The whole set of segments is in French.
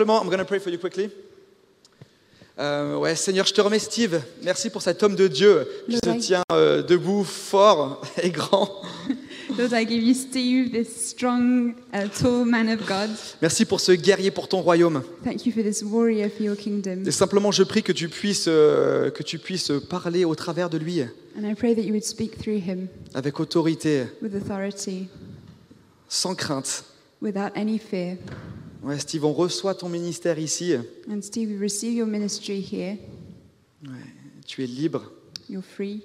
Simplement, I'm going to pray for you quickly. Euh, ouais, Seigneur, je te remets Steve. Merci pour cet homme de Dieu qui Le se vrai. tient euh, debout, fort et grand. Lord, I give you Steve, this strong, uh, tall man of God. Merci pour ce guerrier pour ton royaume. Thank you for this warrior for your kingdom. Et simplement, je prie que tu puisses, euh, que tu puisses parler au travers de lui, And I pray that you would speak through him avec autorité, with authority, sans crainte. without any fear. Ouais, Steve, on reçoit ton ministère ici. And Steve, we receive your ministry here. Tu es libre. You're free.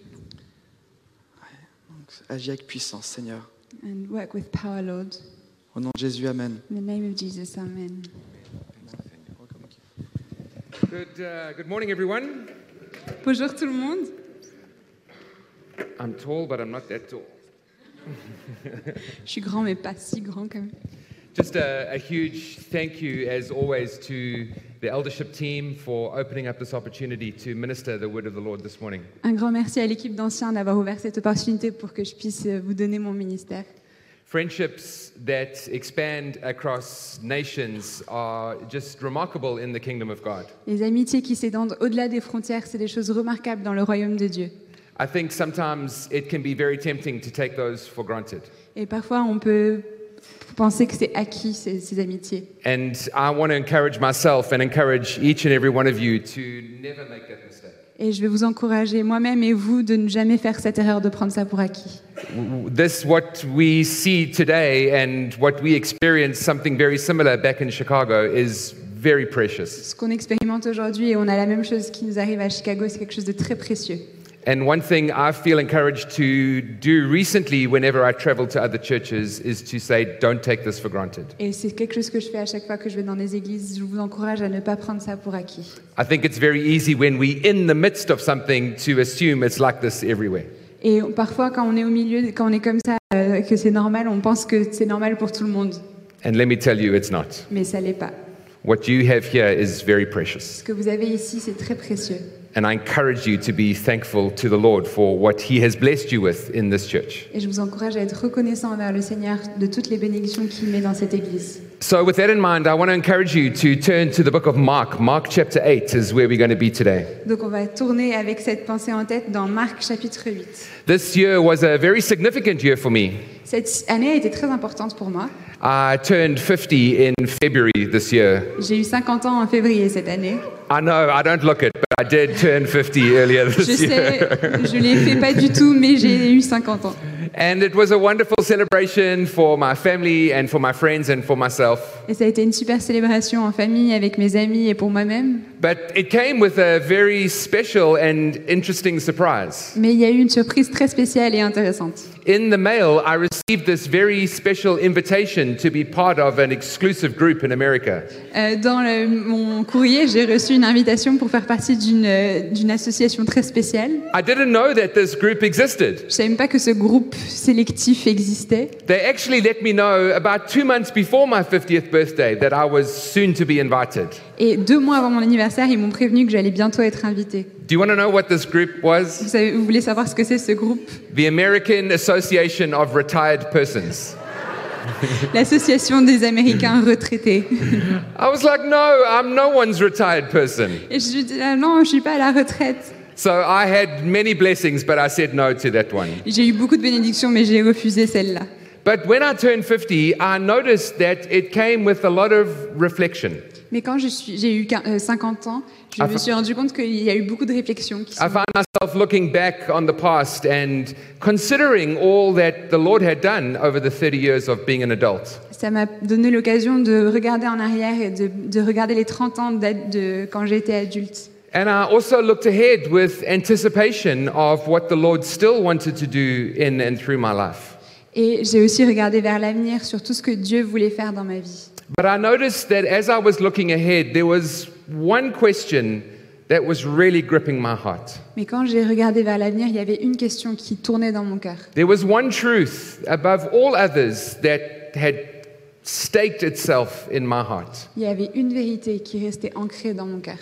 Donc, agis avec puissance, Seigneur. And work with power, Lord. Au nom de Jésus, Amen. In the name of Jesus, amen. Good, uh, good morning, everyone. Bonjour tout le monde. I'm tall, but I'm not that tall. Je suis grand, mais pas si grand quand même. Just a, a huge thank you, as always, to the eldership team for opening up this opportunity to minister the word of the Lord this morning. Un grand merci à l'équipe d'anciens d'avoir ouvert cette opportunité pour que je puisse euh, vous donner mon ministère. Friendships that expand across nations are just remarkable in the kingdom of God. Les amitiés qui s'étendent au-delà des frontières, c'est des choses remarquables dans le royaume de Dieu. I think sometimes it can be very tempting to take those for granted. Et parfois, on peut penser que c'est acquis, ces, ces amitiés? And I want to encourage myself and encourage each and every one of you to never make that mistake. Et je vais vous encourager, moi-même et vous, de ne jamais faire cette erreur de prendre ça pour acquis. This, what we see today and what we experienced something very similar back in Chicago, is very precious. Ce qu'on expérimente aujourd'hui, et on a la même chose qui nous arrive à Chicago, c'est quelque chose de très précieux. And one thing I feel encouraged to do recently whenever I travel to other churches is to say, don't take this for granted. Et c'est quelque chose que je fais à chaque fois que je vais dans des églises. Je vous encourage à ne pas prendre ça pour acquis. I think it's very easy when we're in the midst of something to assume it's like this everywhere. Et parfois, quand on est au milieu, quand on est comme ça, euh, que c'est normal, on pense que c'est normal pour tout le monde. And let me tell you, it's not. Mais ça l'est pas. What you have here is very precious. Ce que vous avez ici, c'est très précieux. And I encourage you to be thankful to the Lord for what He has blessed you with in this church. Et je vous encourage à être reconnaissant envers le Seigneur de toutes les bénédictions qu'il met dans cette église. So, with that in mind, I want to encourage you to turn to the book of Mark. Mark chapter 8 is where we're going to be today. Donc on va tourner avec cette pensée en tête dans Marc chapitre 8. This year was a very significant year for me. Cette année a été très importante pour moi. I turned 50 in February this year. J'ai eu 50 ans en février cette année. I know I don't look it, but I did turn 50 earlier Je this year. sais, je l'ai fait pas du tout, mais j'ai eu 50 ans. And it was a wonderful celebration for my family and for my friends and for myself. Et ça a été une super célébration en famille avec mes amis et pour moi-même. But it came with a very special and interesting surprise. Mais il y a eu une surprise très spéciale et intéressante. In the mail, I received this very special invitation to be part of an exclusive group in America. Euh, dans le- mon courrier, j'ai reçu une invitation pour faire partie d'une euh, d'une association très spéciale. I didn't know that this group existed. Je savais même pas que ce groupe sélectif existait. They actually let me know about two months before my 50th birthday that I was soon to be invited. Et deux mois avant mon anniversaire, ils m'ont prévenu que j'allais bientôt être invitée. Do you want to know what this group was? Vous, savez, vous voulez savoir ce que c'est ce groupe The American Association of Retired Persons. L'association des Américains retraités. I was like, no, I'm no one's retired person. Et je dis ah non, je suis pas à la retraite. So I had many blessings, but I said no to that one. J'ai eu beaucoup de bénédictions, mais j'ai refusé celle-là. But when I turned 50, I noticed that it came with a lot of reflection. Mais quand j'ai eu quin- euh, 50 ans, je Ah, me suis rendu compte qu'il y a eu beaucoup de réflexions. Qui sont... I found myself looking back on the past and considering all that the Lord had done over the 30 years of being an adult. Ça m'a donné l'occasion de regarder en arrière et de, de regarder les 30 ans de quand j'étais adulte. And I also looked ahead with anticipation of what the Lord still wanted to do in and through my life. Et j'ai aussi regardé vers l'avenir sur tout ce que Dieu voulait faire dans ma vie. But I noticed that as I was looking ahead, there was one question that was really gripping my heart. Mais quand j'ai regardé vers l'avenir, il y avait une question qui tournait dans mon cœur. There was one truth above all others that had staked itself in my heart. Il y avait une vérité qui restait ancrée dans mon cœur.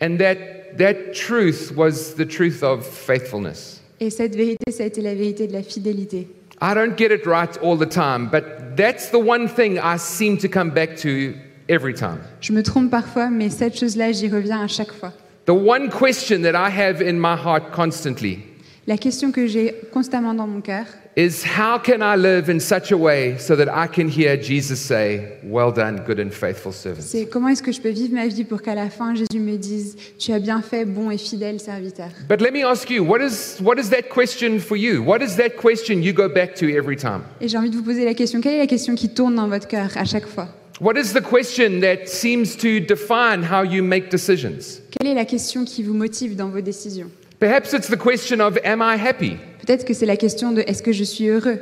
And that, that truth was the truth of faithfulness. Et cette vérité, ça a été la vérité de la fidélité. I don't get it right all the time, but that's the one thing I seem to come back to every time. Je me trompe parfois, mais cette chose-là, j'y reviens à chaque fois. The one question that I have in my heart constantly La question que j'ai constamment dans mon cœur, is how can I live in such a way so that I can hear Jesus say, Well done, good and faithful servant? c'est comment est-ce que je peux vivre ma vie pour qu'à la fin, Jésus me dise, tu as bien fait, bon et fidèle serviteur. But let me ask you, what is, what is that question for you? What is that question you go back to every time? Et j'ai envie de vous poser la question, quelle est la question qui tourne dans votre cœur à chaque fois? What is the question that seems to define how you make decisions? Quelle est la question qui vous motive dans vos décisions? Perhaps it's the question of, Am I happy? Peut-être que c'est la question de est-ce que je suis heureux?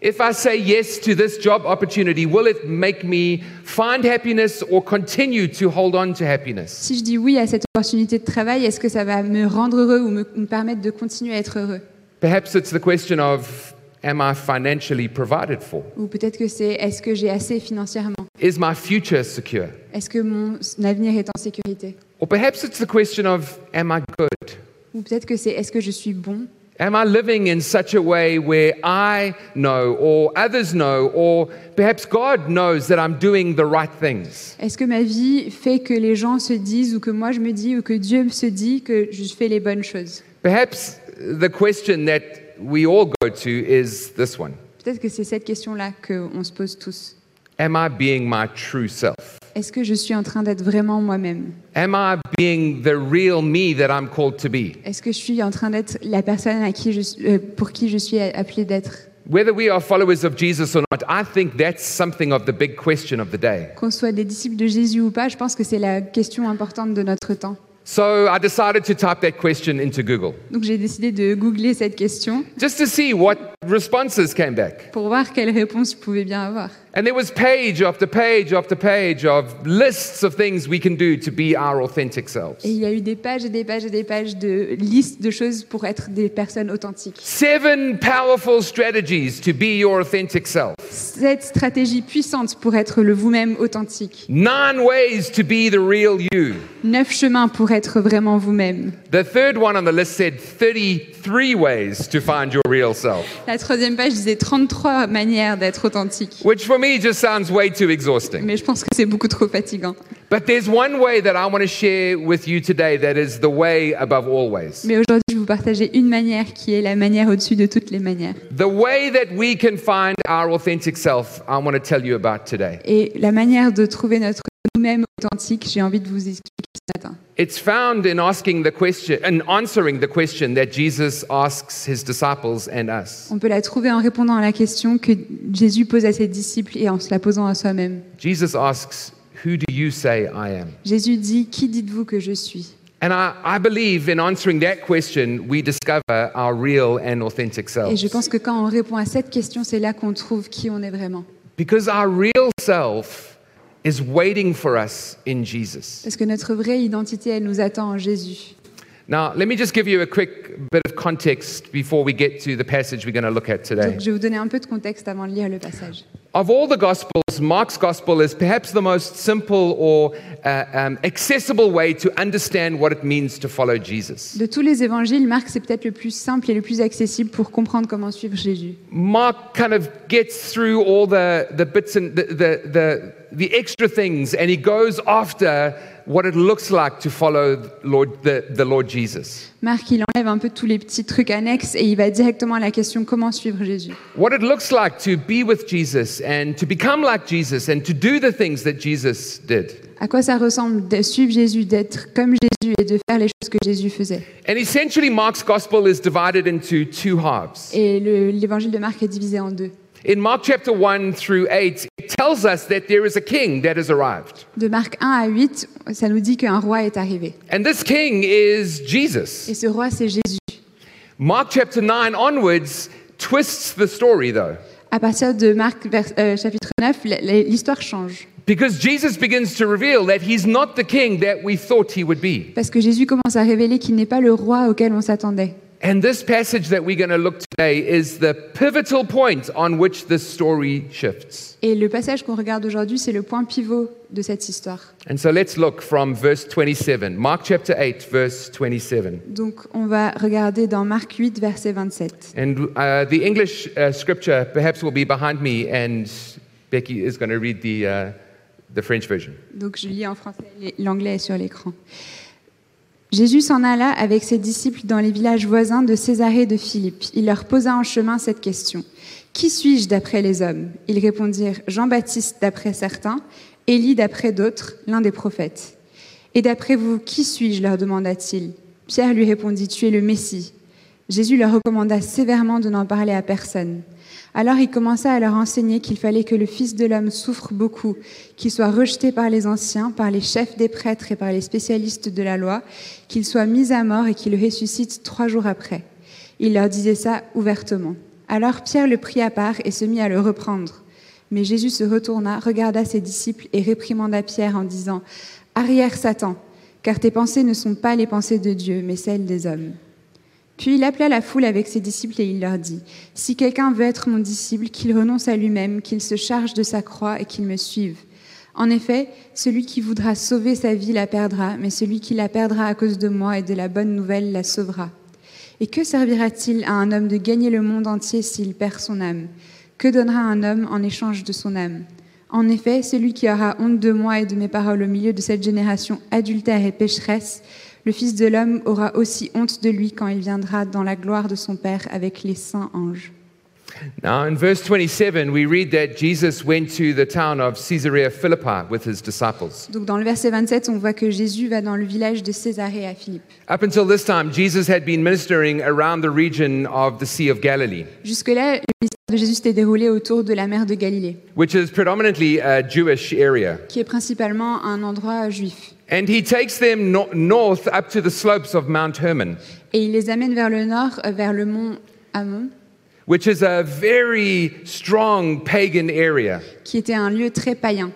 If I say yes to this job opportunity, will it make me find happiness or continue to hold on to happiness? Si je dis oui à cette opportunité de travail, est-ce que ça va me rendre heureux ou me, me permettre de continuer à être heureux? Perhaps it's the question of, Am I financially provided for? Ou peut-être que c'est est-ce que j'ai assez financièrement? Is my future secure? Est-ce que mon avenir est en sécurité? Or perhaps it's the question of, Am I good? Ou peut-être que c'est est-ce que je suis bon? Am I living in such a way where I know, or others know, or perhaps God knows that I'm doing the right things? Est-ce que ma vie fait que les gens se disent ou que moi je me dis ou que Dieu se dit que je fais les bonnes choses? Perhaps the question that we all go to is this one Peut-être que c'est cette question-là qu'on se pose tous. Am I being my true self? Est-ce que je suis en train d'être vraiment moi-même? Am I being the real me that I'm called to be? Est-ce que je suis en train d'être la personne à qui je, euh, pour qui je suis appelée d'être? Whether we are followers of Jesus or not, I think that's something of the big question of the day. Qu'on soit des disciples de Jésus ou pas, je pense que c'est la question importante de notre temps. So I decided to type that question into Google Donc j'ai décidé de googler cette question just to see what responses came back. pour voir quelles réponses je pouvais bien avoir. And there was page after page after page of lists of things we can do to be our authentic selves. Et il y a eu des pages et des pages et des pages de listes de choses pour être des personnes authentiques. Seven powerful strategies to be your authentic self. Cette stratégie puissante pour être le vous-même authentique. Nine ways to be the real you. Neuf chemins pour être vraiment vous-même. The third one on the list said 33 ways to find your real self, La troisième page disait 33 manières d'être authentique. which for me just sounds way too exhausting. Mais je pense que c'est beaucoup trop fatigant. But there's one way that I want to share with you today that is the way above all ways. Mais aujourd'hui, je vais vous partager une manière qui est la manière au-dessus de toutes les manières. The way that we can find our authentic self, I want to tell you about today. Et la manière de trouver notre nous-mêmes authentique, j'ai envie de vous expliquer matin. It's found in asking the question and answering the question that Jesus asks his disciples and us. On peut la trouver en répondant à la question que Jésus pose à ses disciples et en se la posant à soi-même. Jesus asks, Who do you say I am? Jésus dit Qui dites-vous que je suis? And I, I believe in answering that question, we discover our real and authentic Et je selves. pense que quand on répond à cette question, c'est là qu'on trouve qui on est vraiment. Because our real self is waiting for us in Jesus. Parce que notre vraie identité, elle nous attend en Jésus. Now, let me just give you a quick bit of context before we get to the passage we're going to look at today. Donc je vais vous donner un peu de contexte avant de lire le passage. Of all the Gospels, Mark's Gospel is perhaps the most simple or uh, um, accessible way to understand what it means to follow Jesus. De tous les évangiles, Marc, c'est peut-être le plus simple et le plus accessible pour comprendre comment suivre Jésus. Mark kind of gets through all the, the bits and the, the, the, the extra things, and he goes after what it looks like to follow Lord, the, the Lord Jesus. Marc, il enlève un peu tous les petits trucs annexes et il va directement à la question comment suivre Jésus? What it looks like to be with Jesus and to become like Jesus and to do the things that Jesus did. À quoi ça ressemble de suivre Jésus, d'être comme Jésus et de faire les choses que Jésus faisait? And essentially, Mark's Gospel is divided into two halves. Et le- l'évangile de Marc est divisé en deux. In Mark chapter 1 through 8, it tells us that there is a king that has arrived. De Marc 1 à 8, ça nous dit qu'un roi est arrivé. And this king is Et Jesus. ce roi, c'est Jésus. Mark chapter 9 onwards twists the story, though. À partir de Marc vers- euh, chapitre 9, la- la- l'histoire change. Because Jesus begins to reveal that he's not the king that we thought he would be. Parce que Jésus commence à révéler qu'il n'est pas le roi auquel on s'attendait. And this passage that we're going to look today is the pivotal point on which this story shifts. Et le passage qu'on regarde aujourd'hui, c'est le point pivot de cette histoire. And so let's look from verse 27. Mark chapter 8, verse 27. Donc on va regarder dans Marc 8, verset 27. And uh, the English uh, scripture perhaps will be behind me, and Becky is going to read the, uh, the French version. Donc je lis en français, l'anglais est sur l'écran. Jésus s'en alla avec ses disciples dans les villages voisins de Césarée de Philippe. Il leur posa en chemin cette question. Qui suis-je d'après les hommes? Ils répondirent Jean-Baptiste d'après certains, Élie d'après d'autres, l'un des prophètes. Et d'après vous, qui suis-je? leur demanda-t-il. Pierre lui répondit Tu es le Messie. Jésus leur recommanda sévèrement de n'en parler à personne. Alors il commença à leur enseigner qu'il fallait que le Fils de l'homme souffre beaucoup, qu'il soit rejeté par les anciens, par les chefs des prêtres et par les spécialistes de la loi, qu'il soit mis à mort et qu'il ressuscite trois jours après. Il leur disait ça ouvertement. Alors Pierre le prit à part et se mit à le reprendre. Mais Jésus se retourna, regarda ses disciples et réprimanda Pierre en disant Arrière Satan, car tes pensées ne sont pas les pensées de Dieu, mais celles des hommes. Puis il appela la foule avec ses disciples et il leur dit, Si quelqu'un veut être mon disciple, qu'il renonce à lui-même, qu'il se charge de sa croix et qu'il me suive. En effet, celui qui voudra sauver sa vie la perdra, mais celui qui la perdra à cause de moi et de la bonne nouvelle la sauvera. Et que servira-t-il à un homme de gagner le monde entier s'il perd son âme? Que donnera un homme en échange de son âme? En effet, celui qui aura honte de moi et de mes paroles au milieu de cette génération adultère et pécheresse, le Fils de l'homme aura aussi honte de lui quand il viendra dans la gloire de son Père avec les saints anges. Now, in verse 27, we read that Jesus went to the town of Caesarea Philippi with his disciples. Donc dans le verset 27, on voit que Jésus va dans le village de Césarée à Philippe. Up until this time, Jesus had been ministering around the region of the Sea of Galilee, Jusque-là, le ministère de Jésus s'était déroulé autour de la mer de Galilée, which is predominantly a Jewish area. qui est principalement un endroit juif. And he takes them no- north up to the slopes of Mount Hermon, Et il les amène vers le nord, euh, vers le mont Ammon, which is a very strong pagan area. qui était un lieu très païen.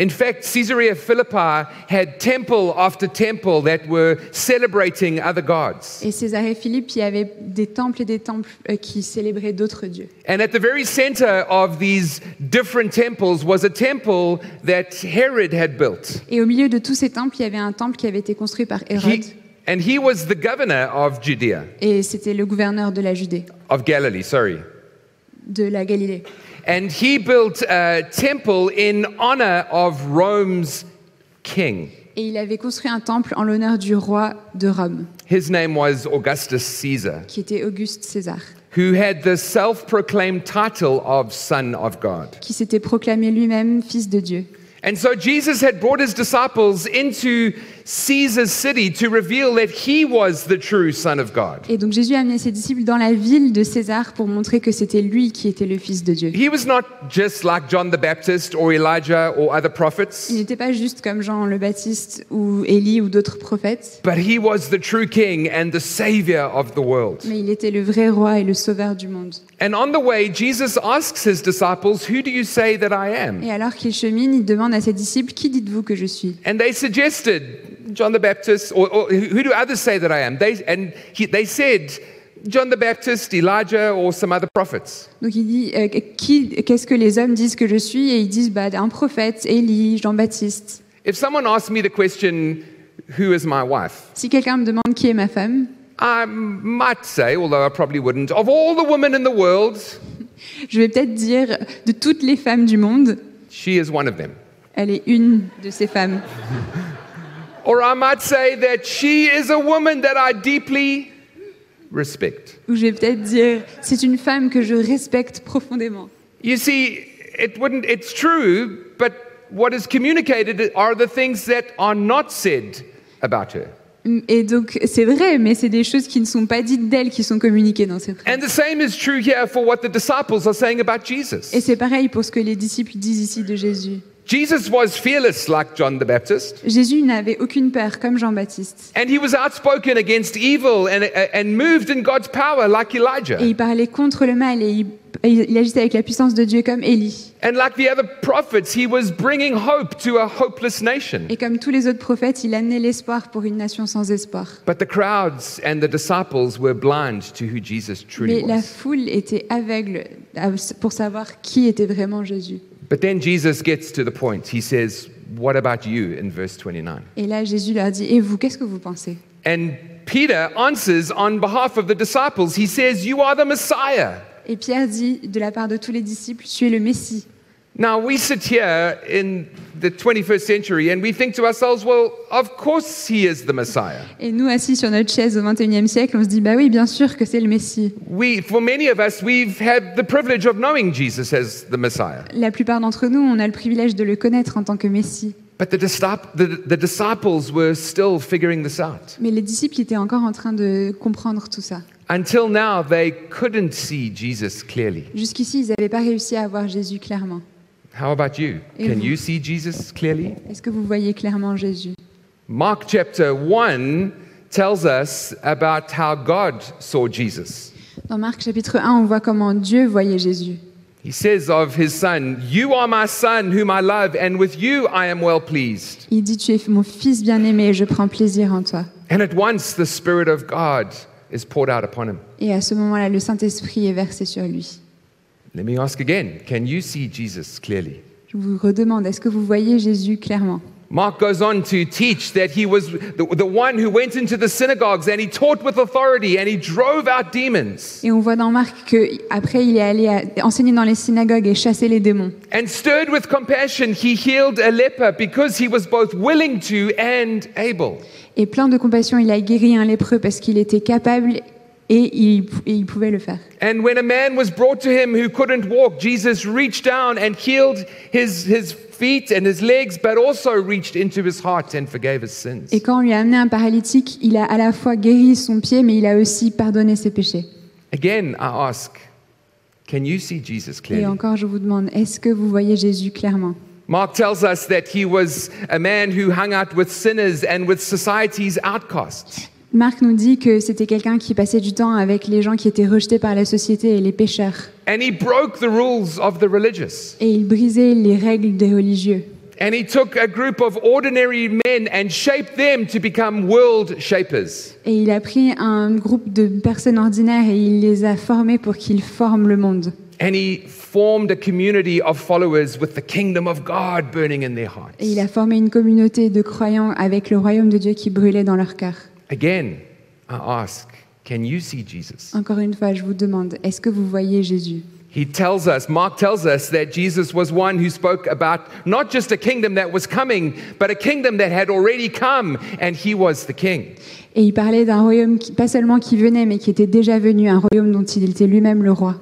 In fact, Caesarea Philippi had temple after temple that were celebrating other gods. Et Césarée Philippe, il y avait des temples et des temples euh, qui célébraient d'autres dieux. And at the very center of these different temples was a temple that Herod had built. Et au milieu de tous ces temples, il y avait un temple qui avait été construit par Hérode. He, and he was the governor of Judea, Et c'était le gouverneur de la Judée, of Galilee, sorry. De la Galilée. And he built a temple in honor of Rome's king. Et il avait construit un temple en l'honneur du roi de Rome, His name was Augustus Caesar, qui était Auguste César, who had the self proclaimed title of Son of God. qui s'était proclamé lui-même fils de Dieu. And so Jesus had brought his disciples into Caesar's city to reveal that he was the true Son of God. Et donc Jésus a amené ses disciples dans la ville de César pour montrer que c'était lui qui était le fils de Dieu. He was not just like John the Baptist or Elijah or other prophets, Il n'était pas juste comme Jean le Baptiste ou Élie ou d'autres prophètes, but he was the true king and the savior of the world. mais il était le vrai roi et le sauveur du monde. And on the way, Jesus asks his disciples, Who do you say that I am? Et alors qu'il chemine, il demande à ses disciples, Qui dites-vous que je suis? And they suggested John the Baptist, or, or who do others say that I am? They, and he, they said, John the Baptist, Elijah, or some other prophets. Donc il dit, euh, qu'est-ce que les hommes disent que je suis? Et ils disent, bah, un prophète, Élie, Jean-Baptiste. If someone asked me the question, Who is my wife? Si quelqu'un me demande qui est ma femme, I might say, although I probably wouldn't, of all the women in the world, je vais peut-être dire, de toutes les femmes du monde, she is one of them. elle est une de ces femmes. Or I might say that she is a woman that I deeply respect. Ou je vais peut-être dire, c'est une femme que je respecte profondément. You see, it wouldn't, it's true, but what is communicated are the things that are not said about her. Et donc, c'est vrai, mais c'est des choses qui ne sont pas dites d'elle qui sont communiquées dans ces phrases. And the same is true here for what the disciples are saying about Jesus. Et c'est pareil pour ce que les disciples disent ici de Jésus. Jesus was fearless like John the Baptist, Jésus n'avait aucune peur, comme Jean-Baptiste. and he was outspoken against evil and, and moved in God's power like Elijah. Et il parlait contre le mal et il, il agissait avec la puissance de Dieu comme Élie. And like the other prophets, he was bringing hope to a hopeless nation. Et comme tous les autres prophètes, il amenait l'espoir pour une nation sans espoir. But the crowds and the disciples were blind to who Jesus truly Mais la foule était aveugle pour savoir qui était vraiment Jésus. But then Jesus gets to the point. He says, What about you in verse 29? Et là, Jésus leur dit, et vous, qu'est-ce que vous pensez And Peter answers on behalf of the disciples. He says, You are the Messiah. Et Pierre dit, de la part de tous les disciples, tu es le Messie. Now, we sit here in the 21st century and we think to ourselves, well, of course he is the Messiah. Et nous, assis sur notre chaise au 21e siècle, on se dit, bah oui, bien sûr que c'est le Messie. We, for many of us, we've had the privilege of knowing Jesus as the Messiah. La plupart d'entre nous, on a le privilège de le connaître en tant que Messie. But the, the, the disciples were still figuring this out. Mais les disciples étaient encore en train de comprendre tout ça. Until now, they couldn't see Jesus clearly. Jusqu'ici, ils n'avaient pas réussi à voir Jésus clairement. How about you? Et Can vous? you see Jesus clearly? Est-ce que vous voyez clairement Jésus? Mark chapter 1 tells us about how God saw Jesus. Dans Marc chapitre 1, on voit comment Dieu voyait Jésus. He says of his son, You are my son whom I love, and with you I am well pleased. Il dit, tu es mon fils bien-aimé, je prends plaisir en toi. And at once the Spirit of God is poured out upon him. Et à ce moment-là, le Saint-Esprit est versé sur lui. Let me ask again Can you see Jesus clearly? Je vous redemande, est-ce que vous voyez Jésus clairement? Mark goes on to teach that he was the, the one who went into the synagogues and he taught with authority and he drove out demons. Et on voit dans Marc qu'après, il est allé à- enseigner dans les synagogues et chasser les démons. And stirred with compassion, he healed a leper because he was both willing to and able. Et plein de compassion, il a guéri un lépreux parce qu'il était capable et il, et il pouvait le faire. And when a man was brought to him who couldn't walk, Jesus reached down and healed his, his feet and his legs, but also reached into his heart and forgave his sins. Et quand on lui a amené un paralytique, il a à la fois guéri son pied, mais il a aussi pardonné ses péchés. Again, I ask, can you see Jesus clearly? Et encore, je vous demande, est-ce que vous voyez Jésus clairement Mark tells us that he was a man who hung out with sinners and with society's outcasts. Marc nous dit que c'était quelqu'un qui passait du temps avec les gens qui étaient rejetés par la société et les pécheurs. And he broke the rules of the religious. Et il brisait les règles des religieux. And he took a group of ordinary men and shaped them to become world shapers. Et il a pris un groupe de personnes ordinaires et il les a formés pour qu'ils forment le monde. And he formed a community of followers with the kingdom of God burning in their hearts. Et il a formé une communauté de croyants avec le royaume de Dieu qui brûlait dans leur cœur. Again, I ask, can you see Jesus? Encore une fois, je vous demande, est-ce que vous voyez Jésus He tells us, Mark tells us that Jesus was one who spoke about not just a kingdom that was coming, but a kingdom that had already come, and he was the king. Et il parlait d'un royaume qui, pas seulement qui venait, mais qui était déjà venu, un royaume dont il était lui-même le roi.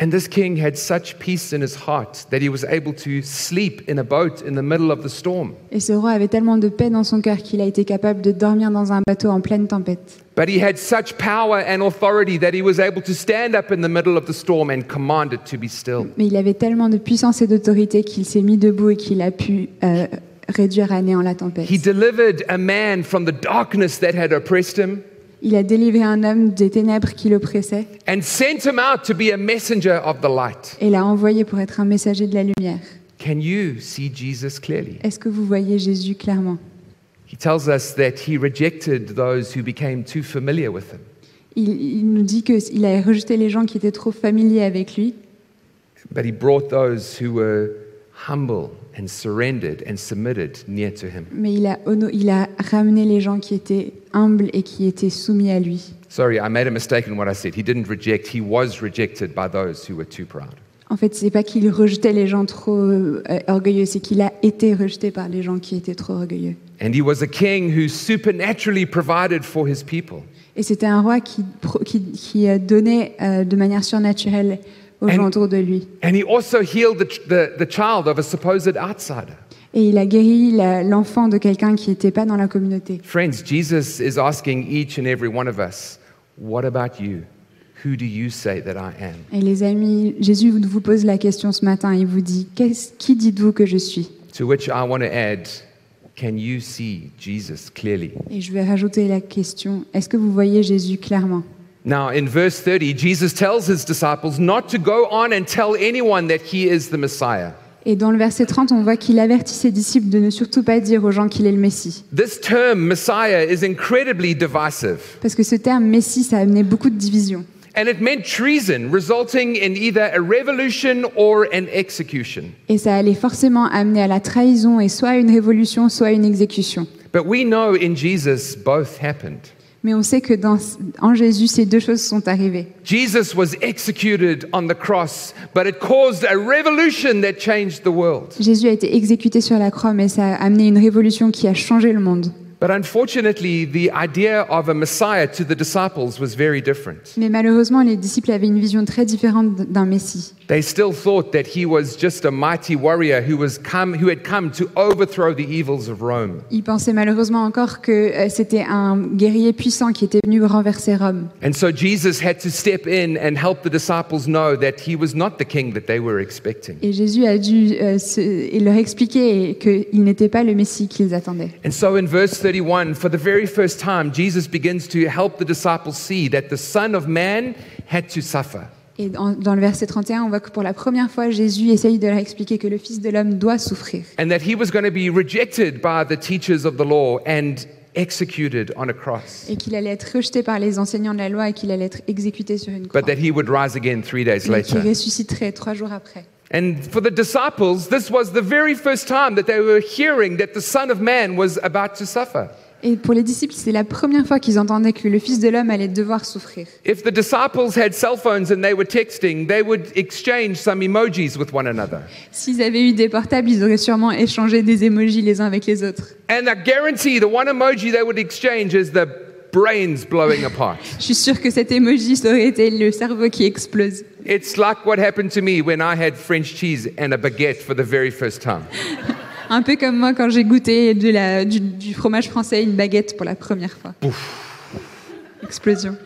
And this king had such peace in his heart that he was able to sleep in a boat in the middle of the storm. Et ce roi avait tellement de paix dans son cœur qu'il a été capable de dormir dans un bateau en pleine tempête. But he had such power and authority that he was able to stand up in the middle of the storm and command it to be still. Mais il avait tellement de puissance et d'autorité qu'il s'est mis debout et qu'il a pu euh, réduire à néant la tempête. He delivered a man from the darkness that had oppressed him Il a délivré un homme des ténèbres qui l'oppressait and sent him out to be a messenger of the light. et l'a envoyé pour être un messager de la lumière. Can you see Jesus clearly? Est-ce que vous voyez Jésus clairement? He tells us that he rejected those who became too familiar with him. il, il nous dit qu'il a rejeté les gens qui étaient trop familiers avec lui, But he brought those who were humble and surrendered and submitted near to him. mais il a, il a ramené les gens qui étaient humbles et qui étaient soumis à lui. Sorry, I made a mistake in what I said. He didn't reject, he was rejected by those who were too proud. En fait, c'est pas qu'il rejetait les gens trop euh, orgueilleux, c'est qu'il a été rejeté par les gens qui étaient trop orgueilleux. And he was a king who supernaturally provided for his people. Et c'était un roi qui, qui, qui, euh, donnait euh, de manière surnaturelle aux And- gens autour de lui. And he also healed the, the, the child of a supposed outsider. Et il a guéri l'enfant de quelqu'un qui n'était pas dans la communauté. Friends, Jesus is asking each and every one of us, What about you? Who do you say that I am? Et les amis, Jésus vous pose la question ce matin. Il vous dit Qui dites-vous que je suis? To which I want to add, Can you see Jesus clearly? Et je vais rajouter la question Est-ce que vous voyez Jésus clairement? Now, in verse 30, Jesus tells his disciples not to go on and tell anyone that he is the Messiah. Et dans le verset 30, on voit qu'il avertit ses disciples de ne surtout pas dire aux gens qu'il est le Messie. This term, Messiah, is incredibly divisive. Parce que ce terme Messie, ça a amené beaucoup de divisions. And it meant treason, resulting in either a revolution or an execution. Et ça allait forcément amener à la trahison et soit une révolution, soit une exécution. But we know in Jesus both happened. Mais on sait que dans, en Jésus, ces deux choses sont arrivées. Jesus was executed on the cross, but it caused a revolution that changed the world. Jésus a été exécuté sur la croix, mais ça a amené une révolution qui a changé le monde. But unfortunately, the idea of a Messiah to the disciples was very different. Mais malheureusement, les disciples avaient une vision très différente d'un Messie. They still thought that he was just a mighty warrior who, was come, who had come to overthrow the evils of Rome. Ils pensaient malheureusement encore que euh, c'était un guerrier puissant qui était venu renverser Rome. And so Jesus had to step in and help the disciples know that he was not the king that they were expecting. Et Jésus a dû euh, se- leur expliquer qu'il n'était pas le Messie qu'ils attendaient. And so in verse 31, for the very first time, Jesus begins to help the disciples see that the Son of Man had to suffer. Et dans, le verset 31, on voit que pour la première fois, Jésus essaye de leur expliquer que le Fils de l'homme doit souffrir. and that he was going to be rejected by the teachers of the law and executed on a cross, Et qu'il allait être rejeté par les enseignants de la loi et qu'il allait être exécuté sur une croix. but that he would rise again three days Mais qu'il later. ressusciterait trois jours après. And for the disciples, this was the very first time that they were hearing that the Son of Man was about to suffer. Et pour les disciples, c'est la première fois qu'ils entendaient que le Fils de l'homme allait devoir souffrir. If the disciples had cell phones and they were texting, they would exchange some emojis with one another. S'ils avaient eu des portables, ils auraient sûrement échangé des émojis les uns avec les autres. And I guarantee the one emoji they would exchange is the brains blowing apart. Je suis sûre que cet émoji, ça aurait été le cerveau qui explose. It's like what happened to me when I had French cheese and a baguette for the very first time. Un peu comme moi quand j'ai goûté de la, du, du fromage français et une baguette pour la première fois. Explosion.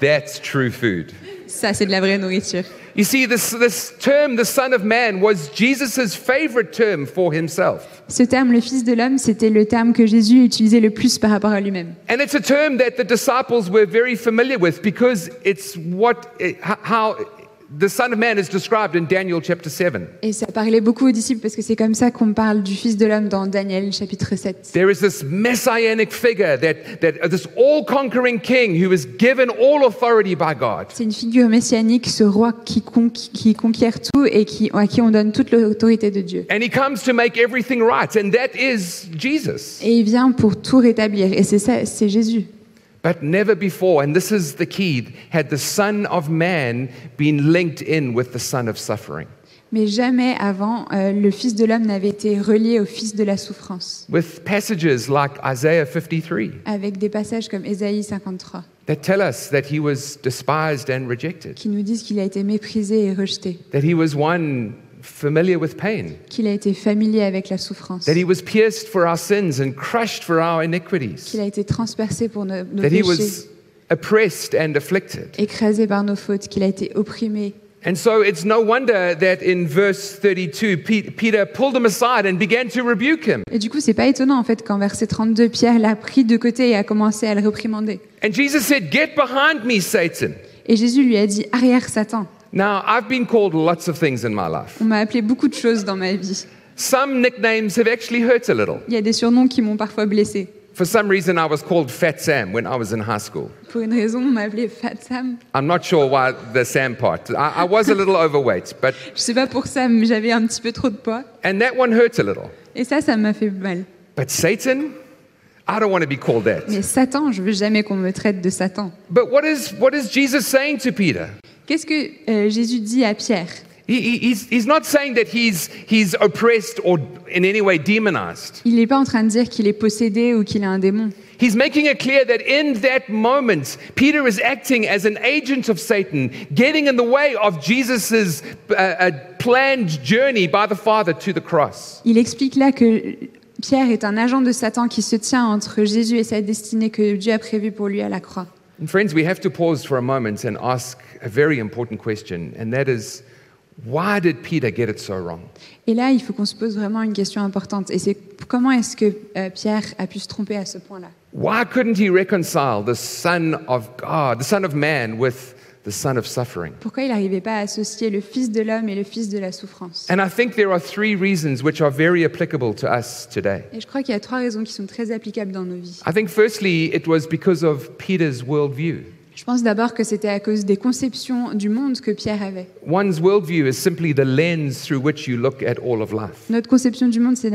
That's true food. Ça, c'est de la vraie nourriture. You see, this, this term, the Son of Man, was Jesus' favorite term for himself. Ce terme, le Fils de l'homme, c'était le terme que Jésus utilisait le plus par rapport à lui-même. And it's a term that the disciples were very familiar with because it's what, it, how the Son of Man is described in Daniel chapter 7. Et ça parlait beaucoup aux disciples parce que c'est comme ça qu'on parle du Fils de l'homme dans Daniel chapitre 7. There is this messianic figure, that, that this all conquering king who is given all authority by God. C'est une figure messianique, ce roi qui, con- qui conquiert tout et qui, à qui on donne toute l'autorité de Dieu. And he comes to make everything right, and that is Jesus. Et il vient pour tout rétablir. Et c'est ça, c'est Jésus. But never before, and this is the key, had the Son of Man been linked in with the Son of Suffering. Mais jamais avant, euh, le Fils de l'homme n'avait été relié au Fils de la souffrance. With passages like Isaiah 53 Avec des passages comme Ésaïe 53, that tell us that he was despised and rejected, qui nous disent qu'il a été méprisé et rejeté, that he was one familiar with pain, qu'il a été familier avec la souffrance, that he was pierced for our sins and crushed for our iniquities, qu'il a été transpercé pour nos, nos that he péchés, was oppressed and afflicted. écrasé par nos fautes, qu'il a été opprimé. And so it's no wonder that in verse 32, Pe- Peter pulled him aside and began to rebuke him. Et du coup, c'est pas étonnant en fait qu'en verset 32, Pierre l'a pris de côté et a commencé à le réprimander. And Jesus said, Get behind me, Satan. Et Jésus lui a dit Arrière Satan. Now, I've been called lots of things in my life. On m'a appelé beaucoup de choses dans ma vie. Some nicknames have actually hurt a little. Il y a des surnoms qui m'ont parfois blessé. For some reason, I was called Fat Sam when I was in high school. Pour une raison, on m'a appelé Fat Sam. I'm not sure why the Sam part. I, I was a little overweight, but, Je sais pas pour ça, mais j'avais un petit peu trop de poids. and that one hurts a little. Et ça, ça m'a fait mal. But Satan, I don't want to be called that. Mais Satan, je veux jamais qu'on me traite de Satan. But what is, what is Jesus saying to Peter? Qu'est-ce que euh, Jésus dit à Pierre? He, he- he's, he's not saying that he's, he's oppressed or in any way demonized. Il n'est pas en train de dire qu'il est possédé ou qu'il a un démon. He's making it clear that in that moment, Peter is acting as an agent of Satan, getting in the way of Jesus' uh, uh, planned journey by the Father to the cross. Il explique là que Pierre est un agent de Satan qui se tient entre Jésus et sa destinée que Dieu a prévue pour lui à la croix. And friends, we have to pause for a moment and ask a very important question, and that is why did Peter get it so wrong? Et là, il faut qu'on se pose vraiment une question importante. Et c'est comment est-ce que euh, Pierre a pu se tromper à ce point-là Why couldn't he reconcile the Son of God, the Son of Man, with the Son of suffering? Pourquoi il n'arrivait pas à associer le Fils de l'homme et le Fils de la souffrance And I think there are three reasons which are very applicable to us today. Et je crois qu'il y a trois raisons qui sont très applicables dans nos vies. I think, firstly, it was because of Peter's worldview. Je pense d'abord que c'était à cause des conceptions du monde que Pierre avait. One's worldview is simply the lens through which you look at all of life. Notre conception du monde, c'est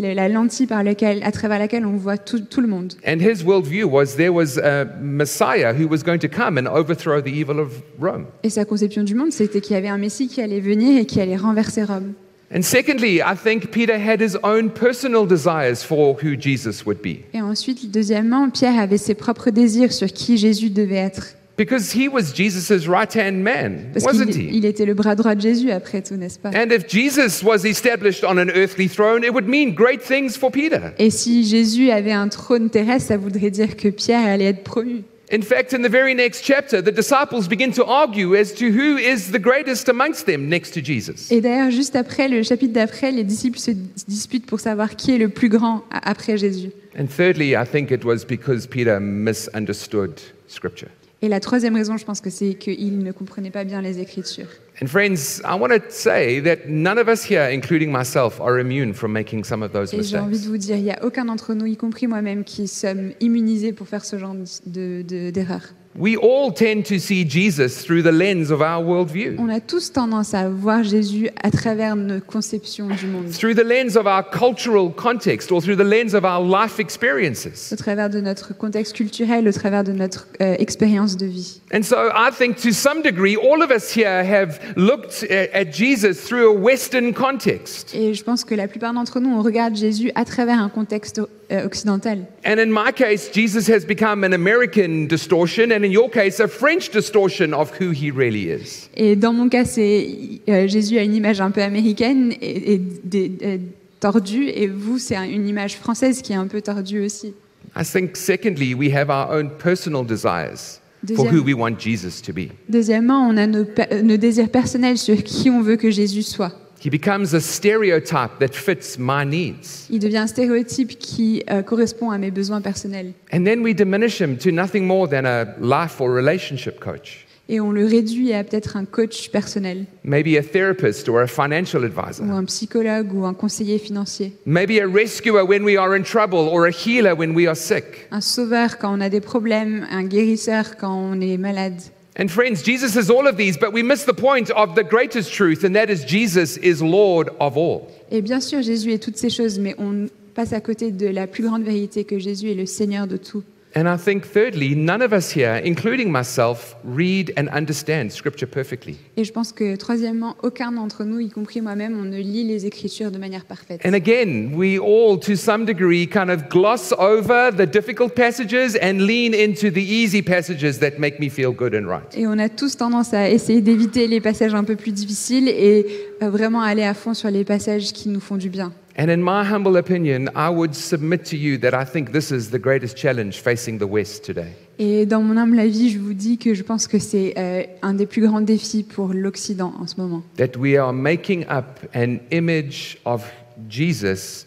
la lentille par laquelle, à travers laquelle on voit tout, tout le monde. And his worldview was there was a Messiah who was going to come and overthrow the evil of Rome. Et sa conception du monde, c'était qu'il y avait un Messie qui allait venir et qui allait renverser Rome. And secondly, I think Peter had his own personal desires for who Jesus would be. Et ensuite, deuxièmement, Pierre avait ses propres désirs sur qui Jésus devait être. Because he was Jesus' right hand man, Parce wasn't qu'il he? il était le bras droit de Jésus, après tout, n'est-ce pas? And if Jesus was established on an earthly throne, it would mean great things for Peter. Et si Jésus avait un trône terrestre, ça voudrait dire que Pierre allait être promu. In fact, in the very next chapter, the disciples begin to argue as to who is the greatest amongst them next to Jesus. Et d'ailleurs, juste après, le chapitre d'après, les disciples se disputent pour savoir qui est le plus grand après Jésus. And thirdly, I think it was because Peter misunderstood Scripture. Et la troisième raison, je pense que c'est qu'il ne comprenait pas bien les Écritures. And friends, I want to say that none of us here, including myself, are immune from making some of those Et j'ai envie mistakes. de vous dire, il n'y a aucun d'entre nous, y compris moi-même, qui sommes immunisés pour faire ce genre de- de- d'erreurs. We all tend to see Jesus through the lens of our worldview, On a tous tendance à voir Jésus à travers nos conceptions du monde, through the lens of our cultural context, or through the lens of our life experiences. au travers de notre contexte culturel, au travers de notre euh, expérience de vie. And so I think to some degree, all of us here have looked at at Jesus through a Western context. Et je pense que la plupart d'entre nous, on regarde Jésus à travers un contexte euh, occidental. And in my case, Jesus has become an American distortion, and in your case, a French distortion of who he really is. Et dans mon cas, c'est euh, Jésus a une image un peu américaine et, et des- euh, tordue, et vous, c'est un- une image française qui est un peu tordue aussi. I think, secondly, we have our own personal desires for who we want Jesus to be. Deuxièmement, on a nos, nos désirs personnels sur qui on veut que Jésus soit. He becomes a stereotype that fits my needs. Il devient un stéréotype qui euh, correspond à mes besoins personnels. And then we diminish him to nothing more than a life or relationship coach, Et on le réduit à peut-être un coach personnel, maybe a therapist or a financial advisor, ou un psychologue, ou un conseiller financier, maybe a rescuer when we are in trouble or a healer when we are sick. un sauveur quand on a des problèmes, un guérisseur quand on est malade. And friends, Jesus is all of these, but we miss the point of the greatest truth, and that is Jesus is Lord of all. Et bien sûr, Jésus est toutes ces choses, mais on passe à côté de la plus grande vérité que Jésus est le Seigneur de tout. And I think, thirdly, none of us here, including myself, read and understand Scripture perfectly. Et je pense que troisièmement, aucun d'entre nous, y compris moi-même, on ne lit les Écritures de manière parfaite. And again, we all, to some degree, kind of gloss over the difficult passages and lean into the easy passages that make me feel good and right. Et on a tous tendance à essayer d'éviter les passages un peu plus difficiles et euh, vraiment aller à fond sur les passages qui nous font du bien. And in my humble opinion, I would submit to you that I think this is the greatest challenge facing the West today. Et dans mon humble avis, je vous dis que je pense que c'est euh, un des plus grands défis pour l'Occident en ce moment. That we are making up an image of Jesus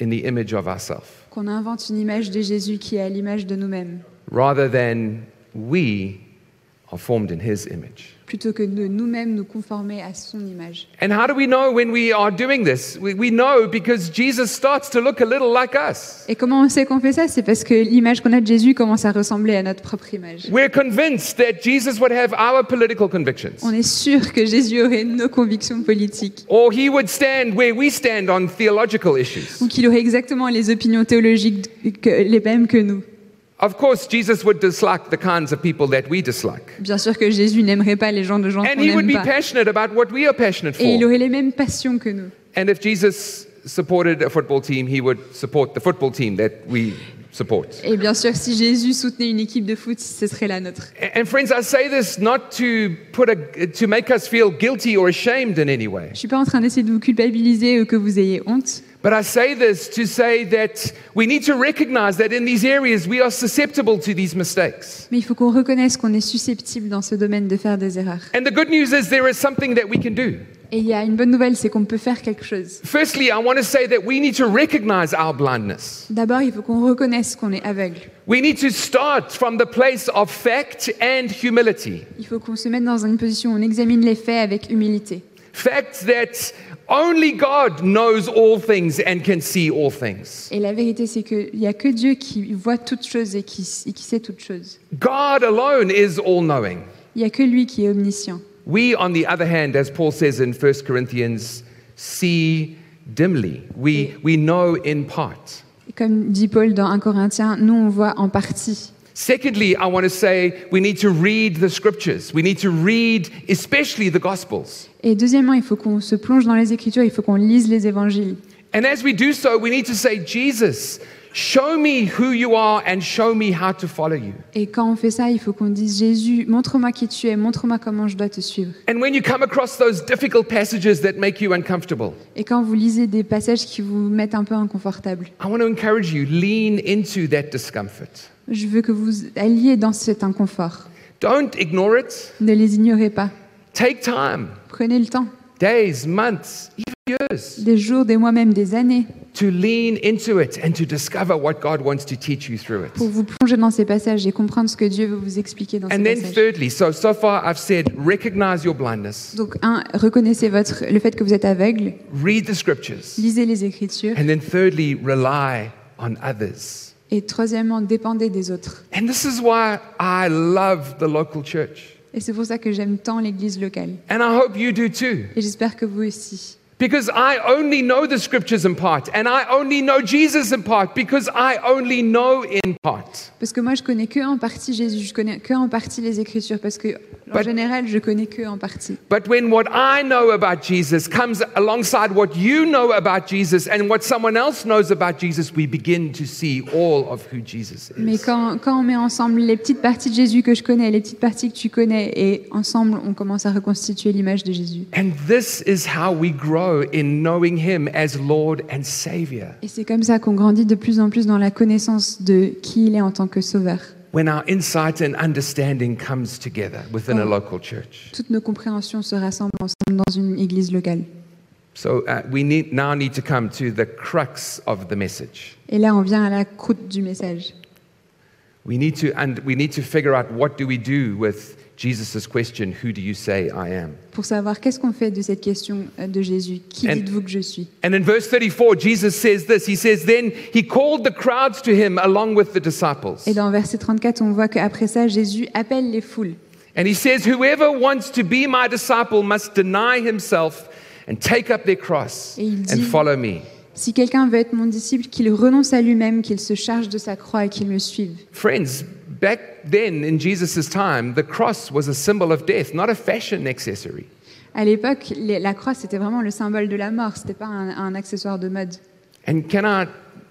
in the image of ourselves, Qu'on invente une image de Jésus qui est à l'image de nous-mêmes, rather than we are formed in his image. Plutôt que de nous-mêmes nous conformer à son image. And how do we know when we are doing this? We, we know because Jesus starts to look a little like us. Et comment on sait qu'on fait ça? C'est parce que l'image qu'on a de Jésus commence à ressembler à notre propre image. We're convinced that Jesus would have our political convictions, On est sûr que Jésus aurait nos convictions politiques, or he would stand where we stand on theological issues. ou qu'il aurait exactement les opinions théologiques que- les mêmes que nous. Of course, Jesus would dislike the kinds of people that we dislike. Bien sûr que Jésus n'aimerait pas les gens de gens And he would n'aime be pas. passionate about what we are passionate Et il for. aurait les mêmes passions que nous. And if Jesus supported a football team, he would support the football team that we support. Et bien sûr, si Jésus soutenait une équipe de foot, ce serait la nôtre. And friends, I say this not to put a, to make us feel guilty or ashamed in any way. Je suis pas en train d'essayer de vous culpabiliser ou que vous ayez honte. But I say this to say that we need to recognize that in these areas we are susceptible to these mistakes. Mais il faut qu'on reconnaisse qu'on est susceptible dans ce domaine de faire des erreurs. And the good news is there is something that we can do. Et il y a une bonne nouvelle, c'est qu'on peut faire quelque chose. Firstly, I want to say that we need to recognize our blindness. D'abord, il faut qu'on reconnaisse qu'on est aveugle. We need to start from the place of fact and humility. Il faut qu'on se mette dans une position où on examine les faits avec humilité. Fact that Only God knows all things and can see all things. Et la vérité, c'est qu'il n'y a que Dieu qui voit toutes choses et qui, et qui sait toutes choses. God alone is all knowing. Il n'y a que lui qui est omniscient. We, on the other hand, as Paul says in 1 Corinthians, see dimly. We, we know in part. Et comme dit Paul dans 1 Corinthiens, nous on voit en partie. Secondly, I want to say we need to read the scriptures. We need to read, especially the Gospels. Et deuxièmement, il faut qu'on se plonge dans les Écritures, il faut qu'on lise les évangiles. And as we do so, we need to say, Jesus, show me who you are and show me how to follow you. Et quand on fait ça, il faut qu'on dise Jésus, montre-moi qui tu es, montre-moi comment je dois te suivre. And when you come across those difficult passages that make you uncomfortable, Et quand vous lisez des passages qui vous mettent un peu inconfortable, I want to encourage you lean into that discomfort. Je veux que vous alliez dans cet inconfort. Don't ignore it. Ne les ignorez pas. Take time, Prenez le temps, days, months, even years, des jours, des mois, même des années, to lean into it and to discover what God wants to teach you through pour it. vous plonger dans ces passages et comprendre ce que Dieu veut vous expliquer dans ces And then, passages. thirdly, so so far I've said recognize your blindness, Donc, un, reconnaissez votre, le fait que vous êtes aveugle, read the scriptures, lisez les Écritures, and then thirdly, rely on others. Et troisièmement, dépendez des autres. And this is why I love the local church. Et c'est pour ça que j'aime tant l'Église locale. And I hope you do too. Et j'espère que vous aussi. Because I only know the scriptures in part, and I only know Jesus in part, because I only know in part. Parce que moi, je connais que en partie Jésus, je connais que en partie les Écritures, parce que en But- général, je connais que en partie. But when what I know about Jesus comes alongside what you know about Jesus and what someone else knows about Jesus, we begin to see all of who Jesus Mais is. quand, quand on met ensemble les petites parties de Jésus que je connais, les petites parties que tu connais, et ensemble, on commence à reconstituer l'image de Jésus. And this is how we grow in knowing Him as Lord and Savior. Et c'est comme ça qu'on grandit de plus en plus dans la connaissance de qui il est en tant que sauveur. When our insight and understanding comes together within a local church. Toutes nos compréhensions se rassemblent ensemble dans une église locale. So uh, we need, now need to come to the crux of the message. Et là, on vient à la croûte du message. We need to, and we need to figure out what do we do with Jesus' question, Who do you say I am? Pour savoir qu'est-ce qu'on fait de cette question euh, de Jésus. Qui And- dites-vous que je suis And in verse 34, Jesus says this He says, Then he called the crowds to him along with the disciples. Et dans verset 34, on voit qu'après ça, Jésus appelle les foules. And he says, Whoever wants to be my disciple must deny himself and take up their cross il and follow me. Si quelqu'un veut être mon disciple, qu'il renonce à lui-même, qu'il se charge de sa croix et qu'il me suive. Friends, back then in Jesus' time, the cross was a symbol of death, not a fashion accessory. À l'époque, la croix, c'était vraiment le symbole de la mort, c'était pas un, un accessoire de mode. And can I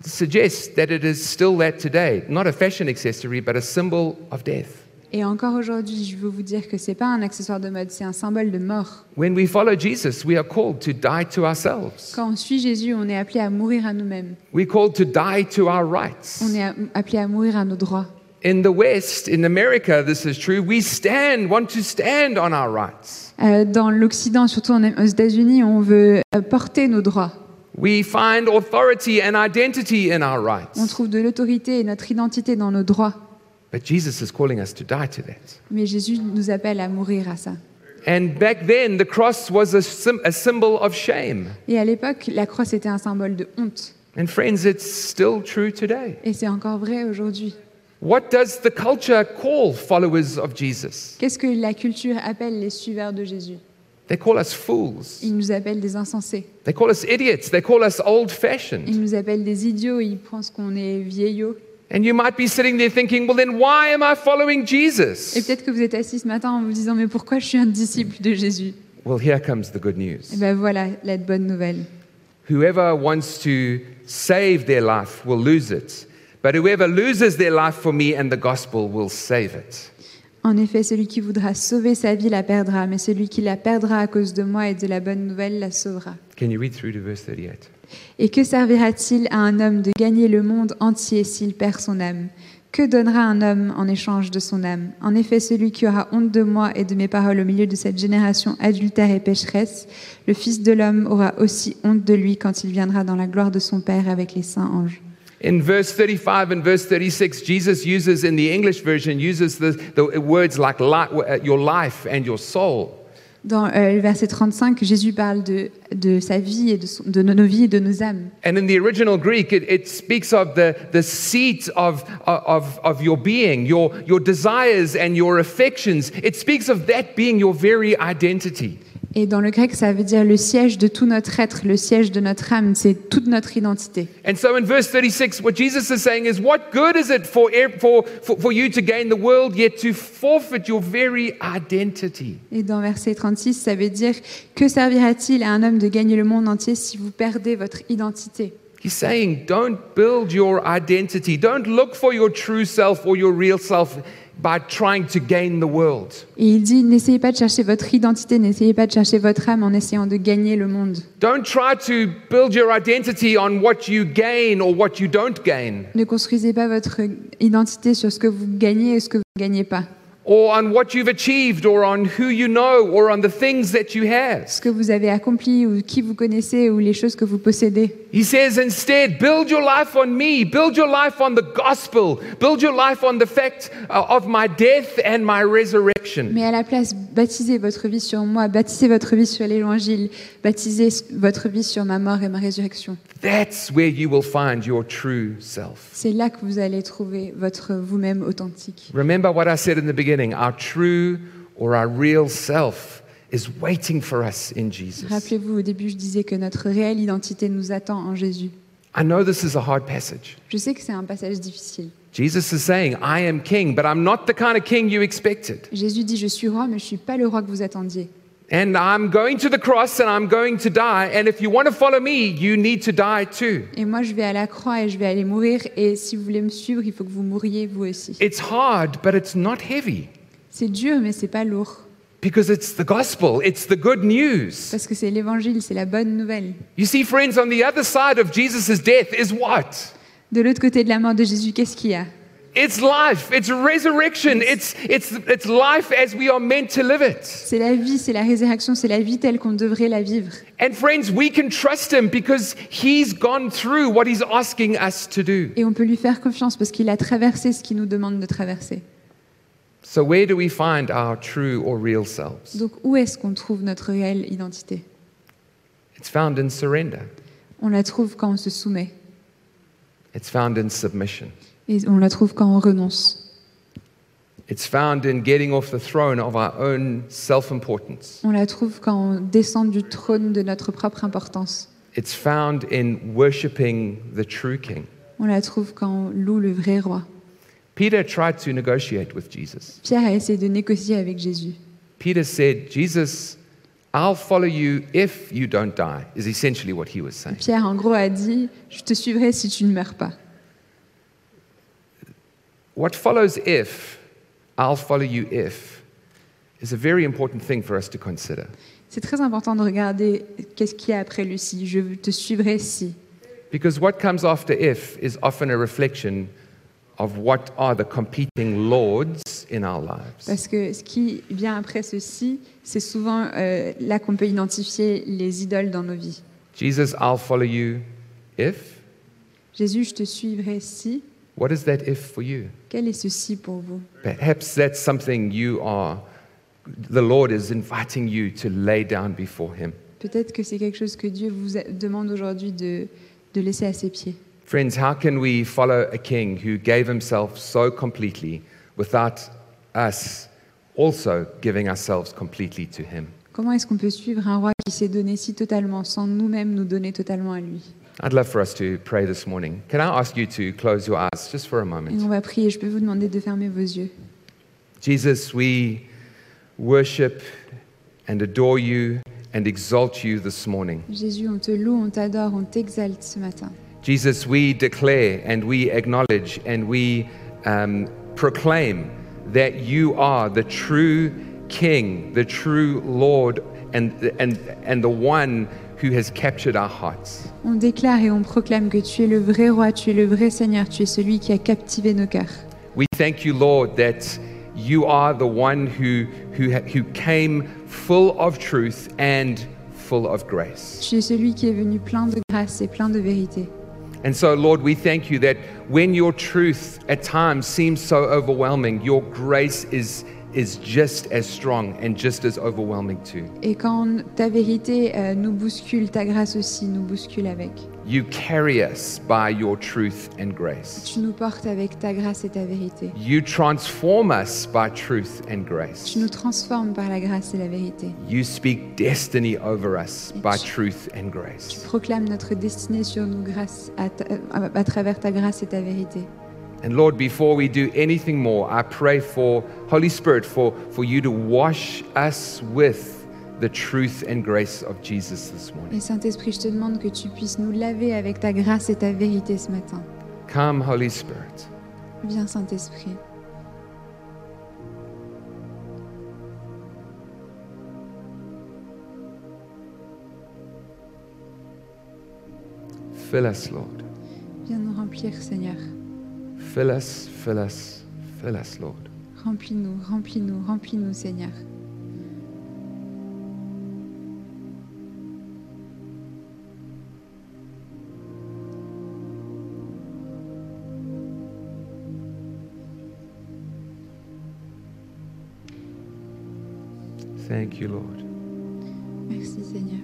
suggest that it is still that today? Not a fashion accessory, but a symbol of death. Et encore aujourd'hui, je veux vous dire que c'est pas un accessoire de mode, c'est un symbole de mort. When we follow Jesus, we are called to die to ourselves. Quand on suit Jésus, on est appelé à mourir à nous-mêmes. We're called to die to our rights. On est appelé à mourir à nos droits. In the West, in America, this is true. We stand, want to stand on our rights. Euh, dans l'Occident, surtout aux États-Unis, on veut euh, porter nos droits. We find authority and identity in our On rights. trouve de l'autorité et notre identité dans nos droits. But Jesus is calling us to die to that. Mais Jésus nous appelle à mourir à ça. And back then, the cross was a, a symbol of shame. Et à l'époque, la croix, c'était un symbole de honte. And friends, it's still true today. Et c'est encore vrai aujourd'hui. What does the culture call followers of Jesus? Qu'est-ce que la culture appelle les suiveurs de Jésus They call us fools. Ils nous appellent des insensés. They call us idiots. They call us old Ils nous appellent des idiots. Ils pensent qu'on est vieillots. And you might be sitting there thinking, well, then why am I following Et Jesus? peut-être que vous êtes assis ce matin en vous disant Mais pourquoi je suis un disciple de Jésus Well, here comes the good Et news. Eh bien voilà la bonne nouvelle. Whoever wants to save their life will lose it, but whoever loses their life for me and the gospel will save it. En effet, celui qui voudra sauver sa vie la perdra, mais celui qui la perdra à cause de moi et de la bonne nouvelle la sauvera. Can you read through to verse 38? Et que servira-t-il à un homme de gagner le monde entier s'il perd son âme? Que donnera un homme en échange de son âme? En effet, celui qui aura honte de moi et de mes paroles au milieu de cette génération adultère et pécheresse, le Fils de l'homme aura aussi honte de lui quand il viendra dans la gloire de son Père avec les saints anges. In verse 35 and verse 36, Jesus uses, in the English version, uses the, the words like li- uh, your life and your soul. Dans euh, le verset 35, Jésus parle de, de sa vie et de, son- de nos vies et de nos âmes. And in the original Greek, it, it speaks of the, the seat of, of, of your being, your, your desires and your affections. It speaks of that being your very identity. Et dans le grec, ça veut dire le siège de tout notre être, le siège de notre âme, c'est toute notre identité. And so in verse 36, what Jesus is saying is, What good is it for, ev- for, for, for you to gain the world yet to forfeit your very identity? Et dans verset 36, ça veut dire Que servira-t-il à un homme de gagner le monde entier si vous perdez votre identité? He's saying, Don't build your identity. Don't look for your true self or your real self by trying to gain the world. Et il dit N'essayez pas de chercher votre identité, n'essayez pas de chercher votre âme en essayant de gagner le monde. Don't try to build your identity on what you gain or what you don't gain, Ne construisez pas votre identité sur ce que vous gagnez et ce que vous ne gagnez pas, or on what you've achieved, or on who you know, or on the things that you have. ce que vous avez accompli ou qui vous connaissez ou les choses que vous possédez. He says instead, build your life on me, build your life on the gospel, build your life on the fact uh, of my death and my resurrection. Mais à la place, baptisez votre vie sur moi, baptisez votre vie sur l'évangile, baptisez votre vie sur ma mort et ma résurrection. That's where you will find your true self. C'est là que vous allez trouver votre vous-même authentique. Remember what I said in the beginning our true or our real self is waiting for us in Jesus. Rappelez-vous, au début, je disais que notre réelle identité nous attend en Jésus. I know this is a hard passage. Je sais que c'est un passage difficile. Jesus is saying, I am king, but I'm not the kind of king you expected. Jésus dit, je suis roi, mais je ne suis pas le roi que vous attendiez. And I'm going to the cross and I'm going to die. And if you want to follow me, you need to die too. Et moi, je vais à la croix et je vais aller mourir. Et si vous voulez me suivre, il faut que vous mouriez vous aussi. It's hard, but it's not heavy C'est dur, mais c'est pas lourd. because it's the gospel, it's the good news. Parce que c'est l'évangile, c'est la bonne nouvelle. You see, friends, on the other side of Jesus' death is what? De l'autre côté de la mort de Jésus, qu'est-ce qu'il y a? It's life, it's resurrection, it's, it's, it's life as we are meant to live it. C'est la vie, c'est la résurrection, c'est la vie telle qu'on devrait la vivre. And friends, we can trust him because he's gone through what he's asking us to do. Et on peut lui faire confiance parce qu'il a traversé ce qu'il nous demande de traverser. So, where do we find our true or real selves? Donc où est-ce qu'on trouve notre réelle identité? It's found in surrender, On la trouve quand on se soumet. It's found in submission, Et on la trouve quand on renonce. it's found in getting off the throne of our own self importance, On la trouve quand on descend du trône de notre propre importance. it's found in worshiping the true King. On la trouve quand on loue le vrai roi. Peter tried to negotiate with Jesus. Pierre a essayé de négocier avec Jésus. Peter said, Jesus, I'll follow you if you don't die, is essentially what he was saying. Pierre, en gros, a dit Je te suivrai si tu ne meurs pas. What follows if, I'll follow you if, is a very important thing for us to consider. C'est très important de regarder qu'est-ce qu'il y a après le si. Je te suivrai si. Because what comes after if is often a reflection of what are the competing lords in our lives. Parce que ce qui vient après ceci, c'est souvent euh, là qu'on peut identifier les idoles dans nos vies. Jesus, I'll follow you if. Jésus, je te suivrai si. What is that if for you? Quel est ceci pour vous? Perhaps that's something you are, the Lord is inviting you to lay down before Him. Peut-être que c'est quelque chose que Dieu vous demande aujourd'hui de, de laisser à ses pieds. Friends, how can we follow a king who gave himself so completely without us also giving ourselves completely to him? Comment est-ce qu'on peut suivre un roi qui s'est donné si totalement, sans nous-mêmes nous donner totalement à lui I'd love for us to pray this morning. Can I ask you to close your eyes just for a Et moment? on va prier. Je peux vous demander de fermer vos yeux. Jesus, we worship and adore you and exalt you this morning. Jésus, on te loue, on t'adore, on t'exalte ce matin. Jesus, we declare and we acknowledge and we um, proclaim that you are the true King, the true Lord, and, and, and the one who has captured our hearts. On déclare et on proclame que tu es le vrai roi, tu es le vrai Seigneur, tu es celui qui a captivé nos cœurs. We thank you, Lord, that you are the one who, who, who came full of truth and full of grace. Tu es celui qui est venu plein de grâce et plein de vérité. And so, Lord, we thank you that when your truth at times seems so overwhelming, your grace is is just as strong and just as overwhelming too. Et quand ta vérité euh, nous bouscule, ta grâce aussi nous bouscule avec. You carry us by your truth and grace. Tu nous portes avec ta grâce et ta vérité. You transform us by truth and grace. Tu nous transformes par la grâce et la vérité. You speak destiny over us by truth and grace. Tu proclames notre destinée sur nous grâce à, ta- à- à travers ta grâce et ta vérité. And Lord, before we do anything more, I pray for Holy Spirit for, for you to wash us with the truth and grace of Jesus this morning. Et Saint-Esprit, je te demande que tu puisses nous laver avec ta grâce et ta vérité ce matin. Come, Holy Spirit. Viens, Saint-Esprit. Fill us, Lord. Viens nous remplir, Seigneur. Fill us, fill us, fill us, Lord. Remplis-nous, remplis-nous, remplis-nous, Seigneur. Thank you, Lord. Merci, Seigneur.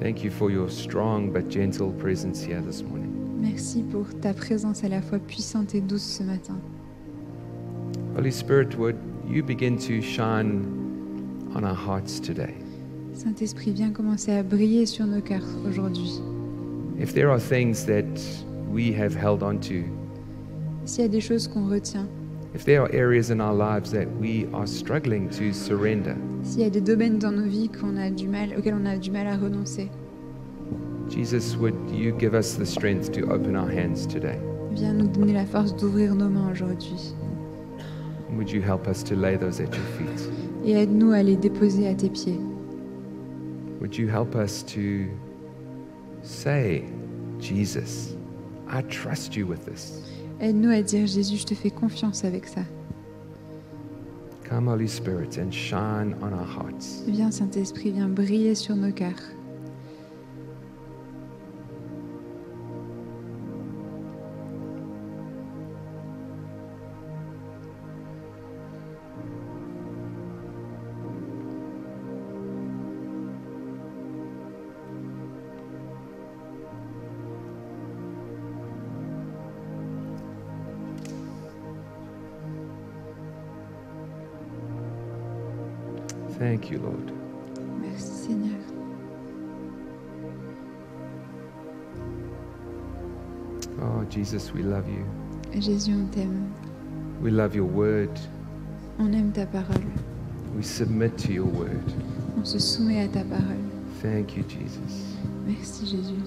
Thank you for your strong but gentle presence here this morning. Merci pour ta présence à la fois puissante et douce ce matin. Holy Spirit, would you begin to shine on our hearts today? Saint-Esprit, viens commencer à briller sur nos cœurs aujourd'hui. If there are things that we have held on to, S'il y a des choses qu'on retient, if there are areas in our lives that we are struggling to surrender, s'il y a des domaines dans nos vies qu'on a du mal, auxquels on a du mal à renoncer, Jesus, would you give us the strength to open our hands today? viens nous donner la force d'ouvrir nos mains aujourd'hui. Would you help us to lay those at your feet? Et aide-nous à les déposer à tes pieds. Would you help us to say, Jesus, I trust you with this. Aide-nous à dire Jésus, je te fais confiance avec ça. Come, Holy Spirit, and shine on our hearts. Viens Saint-Esprit, viens briller sur nos cœurs. You, Lord. Merci Seigneur. Oh, Jesus, we love you. Jésus, on t'aime. We love your word. On aime ta parole. We submit to your word. On se soumet à ta parole. Thank you, Jesus. Merci Jésus.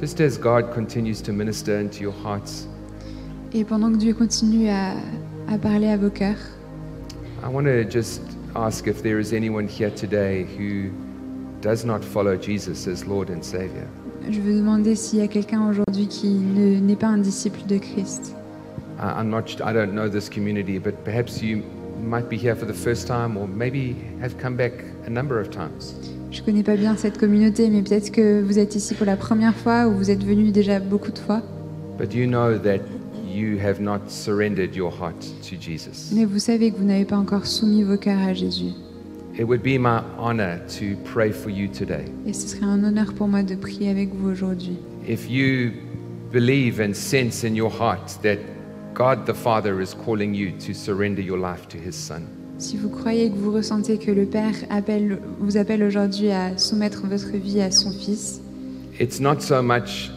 Just as God continues to minister into your hearts, Et pendant que Dieu continue à, à parler à vos cœurs, I want to just ask if there is anyone here today who does not follow Jesus as Lord and Savior. je veux demander s'il y a quelqu'un aujourd'hui qui ne- n'est pas un disciple de Christ. I- I'm not, I don't know this community, but perhaps you might be here for the first time or maybe have come back a number of times. Je connais pas bien cette communauté, mais peut-être que vous êtes ici pour la première fois ou vous êtes venu déjà beaucoup de fois. But you know that you have not surrendered your heart to Jesus. Mais vous savez que vous n'avez pas encore soumis vos cœurs à Jésus. It would be my honor to pray for you today. Et ce serait un honneur pour moi de prier avec vous aujourd'hui. If you believe and sense in your heart that God the Father is calling you to surrender your life to His Son, Si vous croyez que vous ressentez que le Père appelle, vous appelle aujourd'hui à soumettre votre vie à son Fils, it's not so much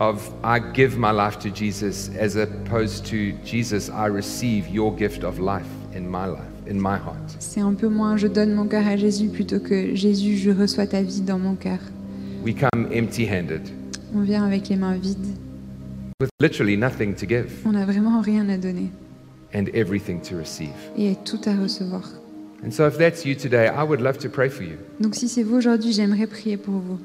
of I give my life to Jesus as opposed to Jesus, I receive your gift of life in my life, in my heart. c'est un peu moins je donne mon cœur à Jésus plutôt que Jésus, je reçois ta vie dans mon cœur. We come empty handed On vient avec les mains vides. with literally nothing to give On n'a vraiment rien à donner and everything to receive. et tout à recevoir. And so, if that's you today, I would love to pray for you. Donc si c'est vous aujourd'hui, j'aimerais prier pour vous.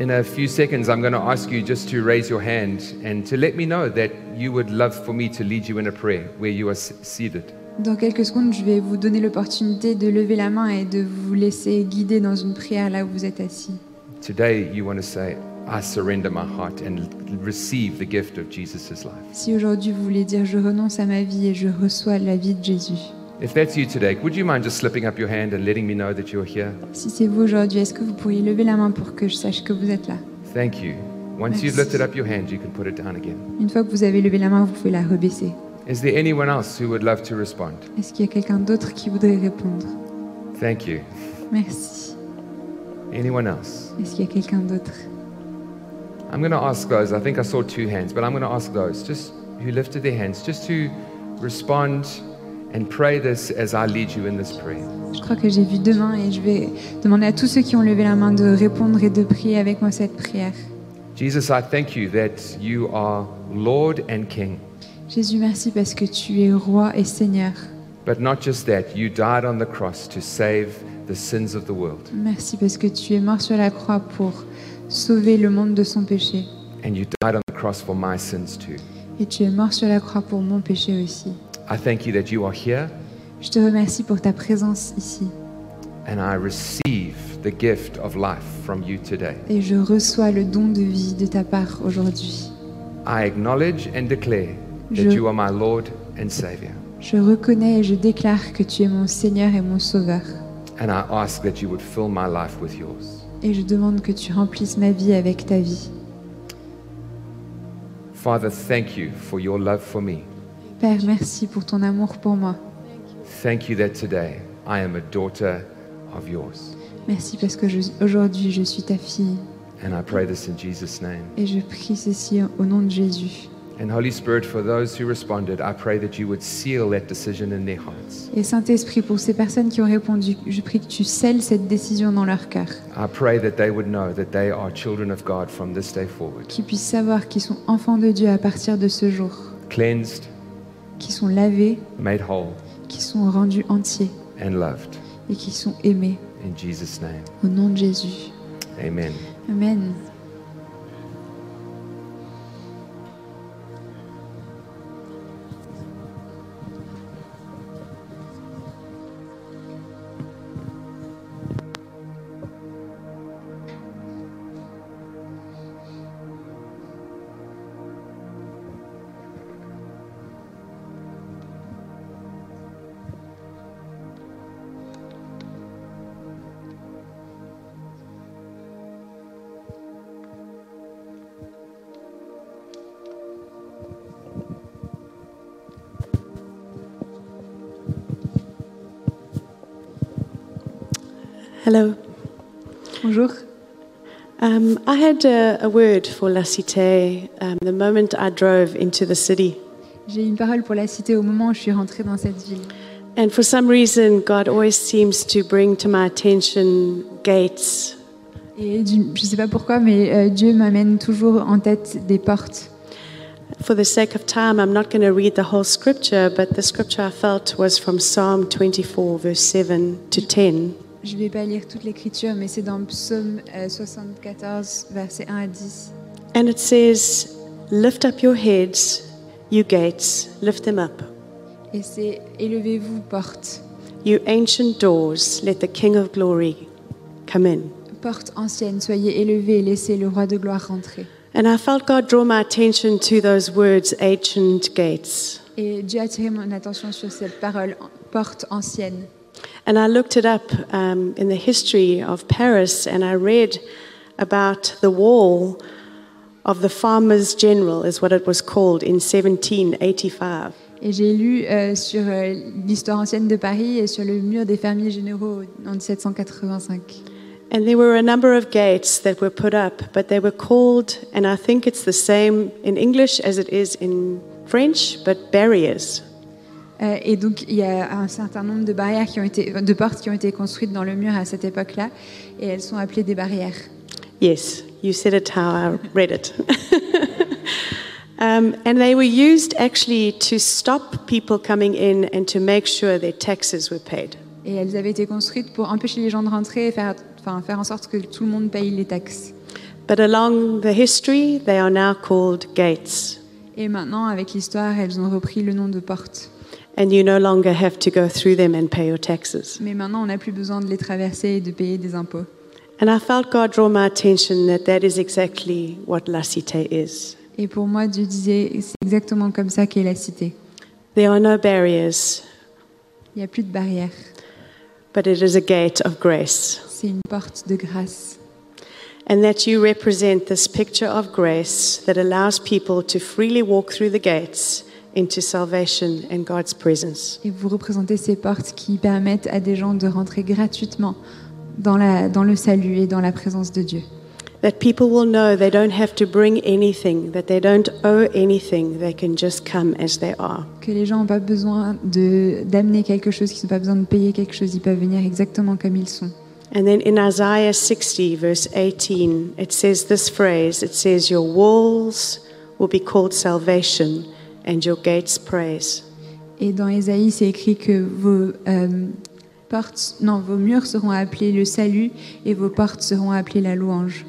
In a few seconds, I'm going to ask you just to raise your hand and to let me know that you would love for me to lead you in a prayer where you are s- seated. Dans quelques secondes, je vais vous donner l'opportunité de lever la main et de vous laisser guider dans une prière là où vous êtes assis. Today, you want to say, I surrender my heart and receive the gift of Jesus' life. Si aujourd'hui vous voulez dire je renonce à ma vie et je reçois la vie de Jésus. If that's you today, would you mind just slipping up your hand and letting me know that you're here? Si c'est vous aujourd'hui, est-ce que vous pourriez lever la main pour que je sache que vous êtes là Thank you. Once you've lifted up your hand, you can put it down again. Une fois que vous avez levé la main, vous pouvez la rebaisser. Is there anyone else who would love to respond? Est-ce qu'il y a quelqu'un d'autre qui voudrait répondre Thank you. Merci. Anyone else? Est-ce qu'il y a quelqu'un d'autre I'm going to ask those. I think I saw two hands, but I'm going to ask those just who lifted their hands just to respond and pray this as I lead you in this prayer. Je crois que j'ai vu deux mains et je vais demander à tous ceux qui ont levé la main de répondre et de prier avec moi cette prière. Jesus, I thank you that you are Lord and King. Jésus, merci parce que tu es roi et Seigneur. But not just that, you died on the cross to save the sins of the world. Merci parce que tu es mort sur la croix pour sauver le monde de son péché. And you died on the cross for my sins too. Et tu es mort sur la croix pour mon péché aussi. I thank you that you are here Je te remercie pour ta présence ici. and I receive the gift of life from you today. Et je reçois le don de vie de ta part aujourd'hui. I acknowledge and declare that Je- you are my Lord and Savior. Je reconnais et je déclare que tu es mon Seigneur et mon Sauveur. And I ask that you would fill my life with yours. Et je demande que tu remplisses ma vie avec ta vie. Father, thank you for your love for me. Père, merci pour ton amour pour moi. Thank you that today I am a daughter of yours. Merci parce que aujourd'hui je suis ta fille. And I pray this in Jesus' name. Et je prie ceci au nom de Jésus. And Holy Spirit, for those who responded, I pray that you would seal that decision in their hearts. Et Saint-Esprit, pour ces personnes qui ont répondu, je prie que tu scelles cette décision dans leur cœur. I pray that they would know that they are children of God from this day forward, Qu'ils puissent savoir qu'ils sont enfants de Dieu à partir de ce jour. cleansed, Qu'ils sont lavés, made whole, qu'ils sont rendus entiers and loved. et qu'ils sont aimés. In Jesus' name, Au nom de Jésus. amen. Amen. Hello. Bonjour. Um, I had a, a word for La Cité um, the moment I drove into the city. J'ai une parole pour la cité au moment où je suis rentrée dans cette ville. And for some reason, God always seems to bring to my attention gates. Et du- je ne sais pas pourquoi, mais euh, Dieu m'amène toujours en tête des portes. For the sake of time, I'm not going to read the whole scripture, but the scripture I felt was from Psalm 24, verse 7 to 10. Je ne vais pas lire toute l'écriture, mais c'est dans Psaume euh, 74, versets 1 à 10. And it says, Lift up your heads, you gates, lift them up. Et c'est Élevez-vous, portes, You ancient doors, let the King of glory come in. portes anciennes, soyez élevées laissez le roi de gloire rentrer. And I felt God draw my attention to those words, ancient gates. Et Dieu a attiré mon attention sur cette parole, porte ancienne. And I looked it up um, in the history of Paris and I read about the wall of the Farmers General, is what it was called, in 1785. Et j'ai lu euh, sur euh, l'histoire ancienne de Paris et sur le mur des fermiers généraux en 1785. And there were a number of gates that were put up, but they were called, and I think it's the same in English as it is in French, but barriers. Euh, et donc il y a un certain nombre de barrières qui ont été, de portes qui ont été construites dans le mur à cette époque-là, et elles sont appelées des barrières. Yes, you said it how I read it. um, and they were used actually to stop people coming in and to make sure their taxes were paid. Et elles avaient été construites pour empêcher les gens de rentrer et faire, enfin, faire en sorte que tout le monde paye les taxes. But along the history, they are now called gates. Et maintenant, avec l'histoire, elles ont repris le nom de portes. And you no longer have to go through them and pay your taxes. Mais maintenant, on n'a plus besoin de les traverser et de payer des impôts. And I felt God draw my attention that that is exactly what La Cité is. Et pour moi, Dieu disait, c'est exactement comme ça qu'est la cité. There are no barriers, Il n'y a plus de barrières. but it is a gate of grace. C'est une porte de grâce. And that you represent this picture of grace that allows people to freely walk through the gates into salvation and God's presence. Et vous représentez ces portes qui permettent à des gens de rentrer gratuitement dans, la, dans le salut et dans la présence de Dieu. That people will know they don't have to bring anything, that they don't owe anything, they can just come as they are. Que les gens n'ont pas besoin de- d'amener quelque chose, qu'ils n'ont pas besoin de payer quelque chose, ils peuvent venir exactement comme ils sont. And then in Isaiah 60, verse 18, it says this phrase it says, Your walls will be called salvation and your gates praise. Et dans Ésaïe, c'est écrit que vos euh, portes, non, vos murs seront appelés le salut et vos portes seront appelées la louange.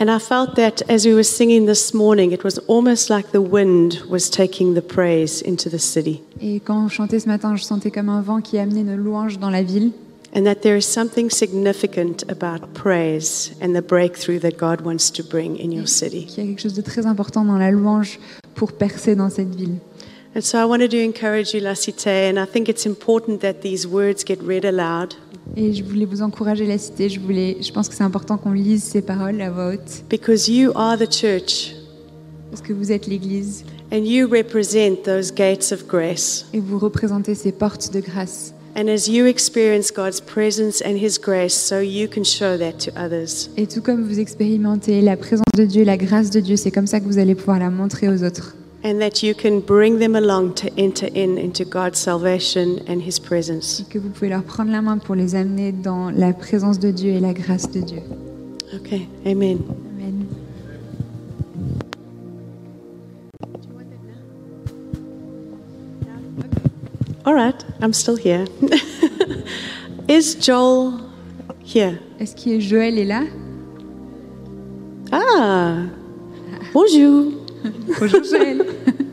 And I felt that as we were singing this morning, it was almost like the wind was taking the praise into the city. Et quand on chantait ce matin, je sentais comme un vent qui amenait nos louanges dans la ville. And that there is something significant about praise and the breakthrough that God wants to bring in your city. qu'il y a quelque chose de très important dans la louange pour percer dans cette ville. And so I wanted to encourage you, La Cité, and I think it's important that these words get read aloud Et je voulais vous encourager la cité. Je, voulais, je pense que c'est important qu'on lise ces paroles à voix haute because you are the church parce que vous êtes l'Église and you represent those gates of grace. et vous représentez ces portes de grâce. And as you experience God's presence and His grace, so you can show that to others. Et tout comme vous expérimentez la présence de Dieu, la grâce de Dieu, c'est comme ça que vous allez pouvoir la montrer aux autres. And that you can bring them along to enter in into God's salvation and His presence. Et que vous pouvez leur prendre la main pour les amener dans la présence de Dieu et la grâce de Dieu. Okay, amen. All right, I'm still here. Is Joel here? Est-ce que Joël est là Ah, bonjour. Bonjour Joël.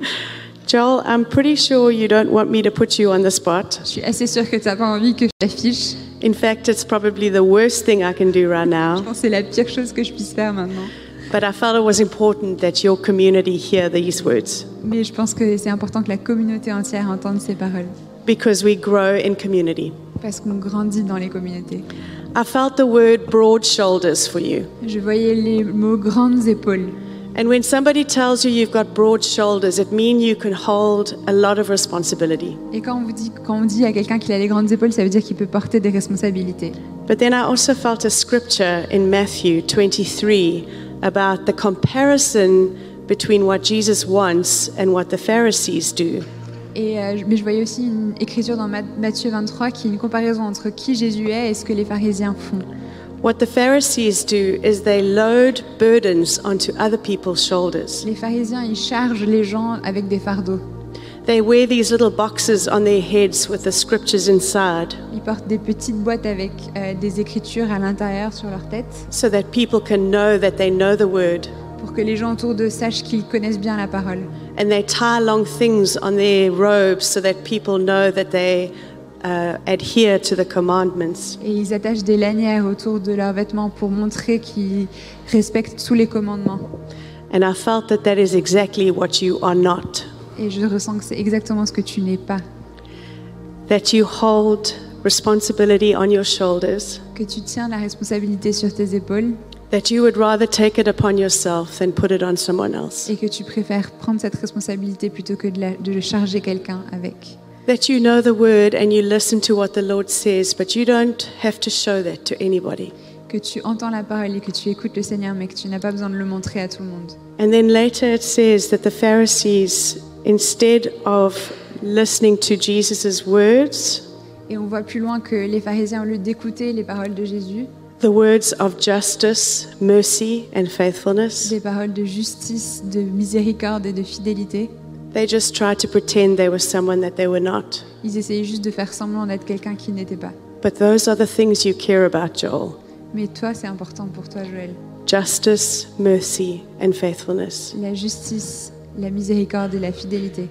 Joel, I'm pretty sure you don't want me to put you on the spot. Je suis assez sûre que tu n'as pas envie que je t'affiche. In fact, it's probably the worst thing I can do right now. Je pense que c'est la pire chose que je puisse faire maintenant. But I felt it was important that your community hear these words Mais je pense que c'est important que la communauté entière entende ces paroles. because we grow in community. Parce qu'on grandit dans les communautés. I felt the word broad shoulders for you. Je voyais les mots grandes épaules. And when somebody tells you you've got broad shoulders, it means you can hold a lot of responsibility. Et quand on, vous dit, quand on dit à quelqu'un qu'il a les grandes épaules, ça veut dire qu'il peut porter des responsabilités. But then I also felt a scripture in Matthew 23 about the comparison between what Jesus wants and what the Pharisees do. Et, euh, mais je voyais aussi une écriture dans Ma- Matthieu 23 qui est une comparaison entre qui Jésus est et ce que les pharisiens font. What the Pharisees do is they load burdens onto other people's shoulders. Les pharisiens, ils chargent les gens avec des fardeaux. They wear these little boxes on their heads with the scriptures inside Ils portent des petites boîtes avec euh, des écritures à l'intérieur sur leur tête so that people can know that they know the word. pour que les gens autour d'eux sachent qu'ils connaissent bien la parole. And they tie long things on their robes so that people know that they uh, adhere to the commandments. Et ils attachent des lanières autour de leurs vêtements pour montrer qu'ils respectent tous les commandements. And I felt that that is exactly what you are not. Et je ressens que c'est exactement ce que tu n'es pas. That you hold responsibility on your shoulders, Que tu tiens la responsabilité sur tes épaules that you would rather take it upon yourself than put it on someone else. et que tu préfères prendre cette responsabilité plutôt que de, la- de charger quelqu'un avec. That you know the word and you listen to what the Lord says, but you don't have to show that to anybody. Que tu entends la parole et que tu écoutes le Seigneur, mais que tu n'as pas besoin de le montrer à tout le monde. And then later it says that the Pharisees, instead of listening to Jesus' words, Et on voit plus loin que les pharisiens, au lieu d'écouter les paroles de Jésus, the words of justice, mercy, and faithfulness, des paroles de justice, de miséricorde et de fidélité, they just tried to pretend they were someone that they were not. ils essayaient juste de faire semblant d'être quelqu'un qui n'était pas. But those are the things you care about, Joel Mais toi, c'est important pour toi, Joël. justice, mercy, and faithfulness. La justice, la miséricorde et la fidélité.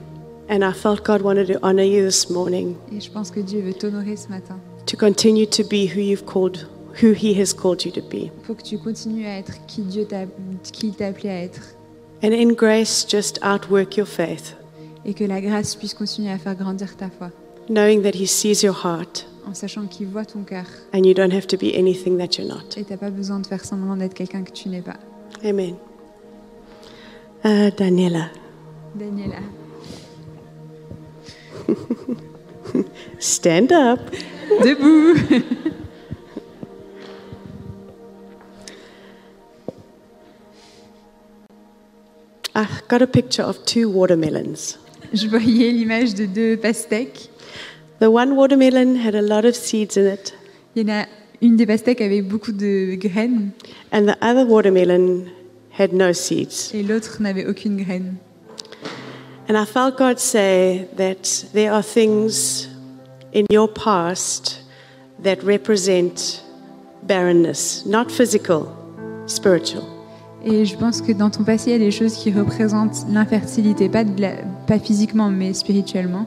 And I felt God wanted to honor you this morning, Et je pense que Dieu veut t'honorer ce matin, to continue to be who you've called, who He has called you to be. Il faut que tu continues à être qui Dieu t'a qui il t'a appelé à être. And in grace, just outwork your faith, Et que la grâce puisse continuer à faire grandir ta foi. knowing that He sees your heart En sachant qu'il voit ton cœur. and you don't have to be anything that you're not. Et t'as pas besoin de faire semblant d'être quelqu'un que tu n'es pas. Amen. Uh, Daniela, Daniela. stand up. Debout I've got a picture of two watermelons. Je voyais l'image de deux pastèques. The one watermelon had a lot of seeds in it, Il y en a une des pastèques avec beaucoup de graines and the other watermelon had no seeds. et l'autre n'avait aucune graine. And I felt God say that there are things in your past that represent barrenness, not physical, spiritual. Et je pense que dans ton passé, il y a des choses qui représentent l'infertilité, pas, de la- pas physiquement, mais spirituellement.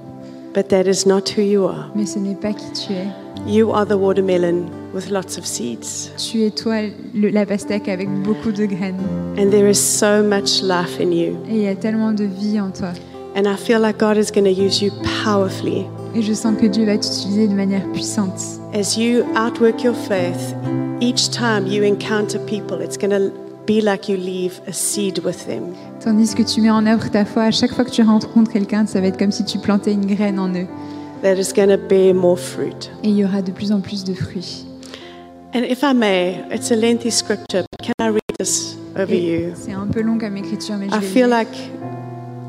But that is not who you are. Mais ce n'est pas qui tu es. You are the watermelon with lots of seeds. Tu es toi, le- la pastèque avec beaucoup de graines. And there is so much life in you. Et il y a tellement de vie en toi. And I feel like God is going to use you powerfully Et je sens que Dieu va t'utiliser de manière puissante. as you outwork your faith. Each time you encounter people, it's going to be like you leave a seed with them. Tandis que tu mets en œuvre ta foi, à chaque fois que tu rencontres quelqu'un, ça va être comme si tu plantais une graine en eux. That is going to bear more fruit. Et il y aura de plus en plus de fruits. And if I may, it's a lengthy scripture. but Can I read this over you? C'est un peu long comme écriture, mais je I vais feel lire. like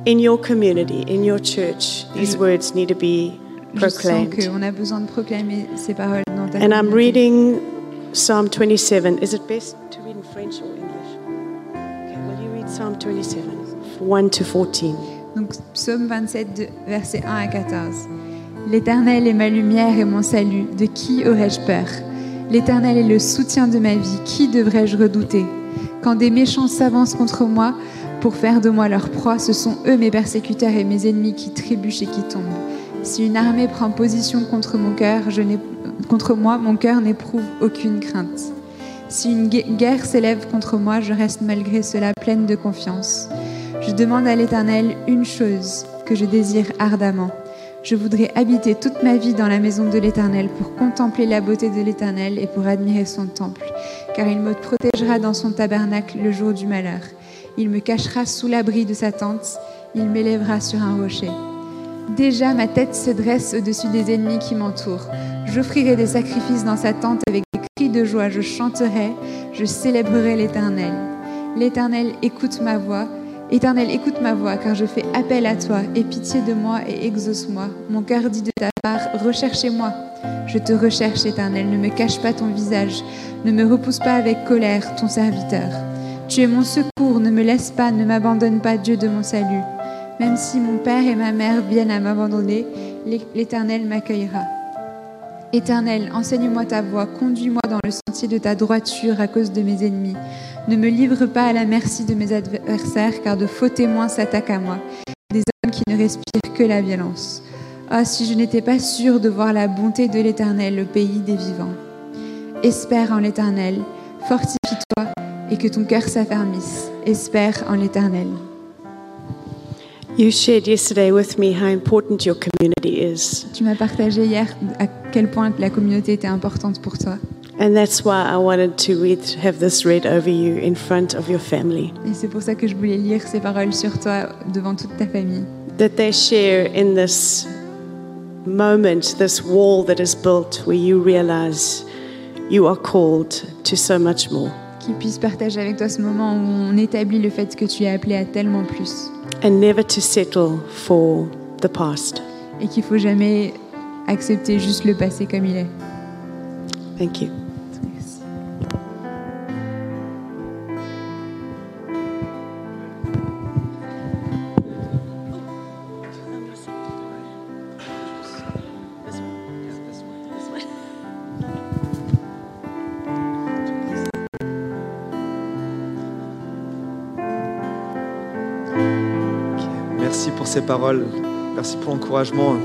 in your community, in your church, these words need to be Je sens proclaimed. qu'on a besoin de proclamer ces paroles dans ta And I'm communauté. reading Psalm 27. Is it best to read in French or English? Okay, will you read Psalm 27, 1 to 14? Donc, psaume 27, de- versets 1 à 14. L'Éternel est ma lumière et mon salut. De qui aurais-je peur? L'Éternel est le soutien de ma vie. Qui devrais-je redouter? Quand des méchants s'avancent contre moi pour faire de moi leur proie, ce sont eux mes persécuteurs et mes ennemis qui trébuchent et qui tombent. Si une armée prend position contre mon cœur, je contre moi, mon cœur n'éprouve aucune crainte. Si une gue- guerre s'élève contre moi, je reste malgré cela pleine de confiance. Je demande à l'Éternel une chose que je désire ardemment. Je voudrais habiter toute ma vie dans la maison de l'Éternel pour contempler la beauté de l'Éternel et pour admirer son temple, car il me protégera dans son tabernacle le jour du malheur. Il me cachera sous l'abri de sa tente, il m'élèvera sur un rocher. Déjà ma tête se dresse au-dessus des ennemis qui m'entourent. J'offrirai des sacrifices dans sa tente avec des cris de joie, je chanterai, je célébrerai l'Éternel. L'Éternel écoute ma voix. Éternel, écoute ma voix, car je fais appel à toi. Aie pitié de moi et exauce-moi. Mon cœur dit de ta part, recherchez-moi. Je te recherche, Éternel, ne me cache pas ton visage. Ne me repousse pas avec colère, ton serviteur. Tu es mon secours, ne me laisse pas, ne m'abandonne pas, Dieu de mon salut. Même si mon père et ma mère viennent à m'abandonner, l'Éternel m'accueillera. Éternel, enseigne-moi ta voie, conduis-moi dans le sentier de ta droiture à cause de mes ennemis. Ne me livre pas à la merci de mes adversaires, car de faux témoins s'attaquent à moi, des hommes qui ne respirent que la violence. Ah, si je n'étais pas sûre de voir la bonté de l'Éternel, le pays des vivants. Espère en l'Éternel, fortifie-toi et que ton cœur s'affermisse. Espère en l'Éternel. You shared yesterday with me how important your community is. Tu m'as partagé hier à quel point la communauté était importante pour toi. And that's why I wanted to read, have this read over you in front of your family. Et c'est pour ça que je voulais lire ces paroles sur toi devant toute ta famille. That they share in this moment, this wall that is built where you realize you are called to so much more. Qu'ils puissent partager avec toi ce moment où on établit le fait que tu es appelé à tellement plus. And never to settle for the past. Et qu'il faut jamais accepter juste le passé comme il est. Thank you. Paroles. Merci pour l'encouragement.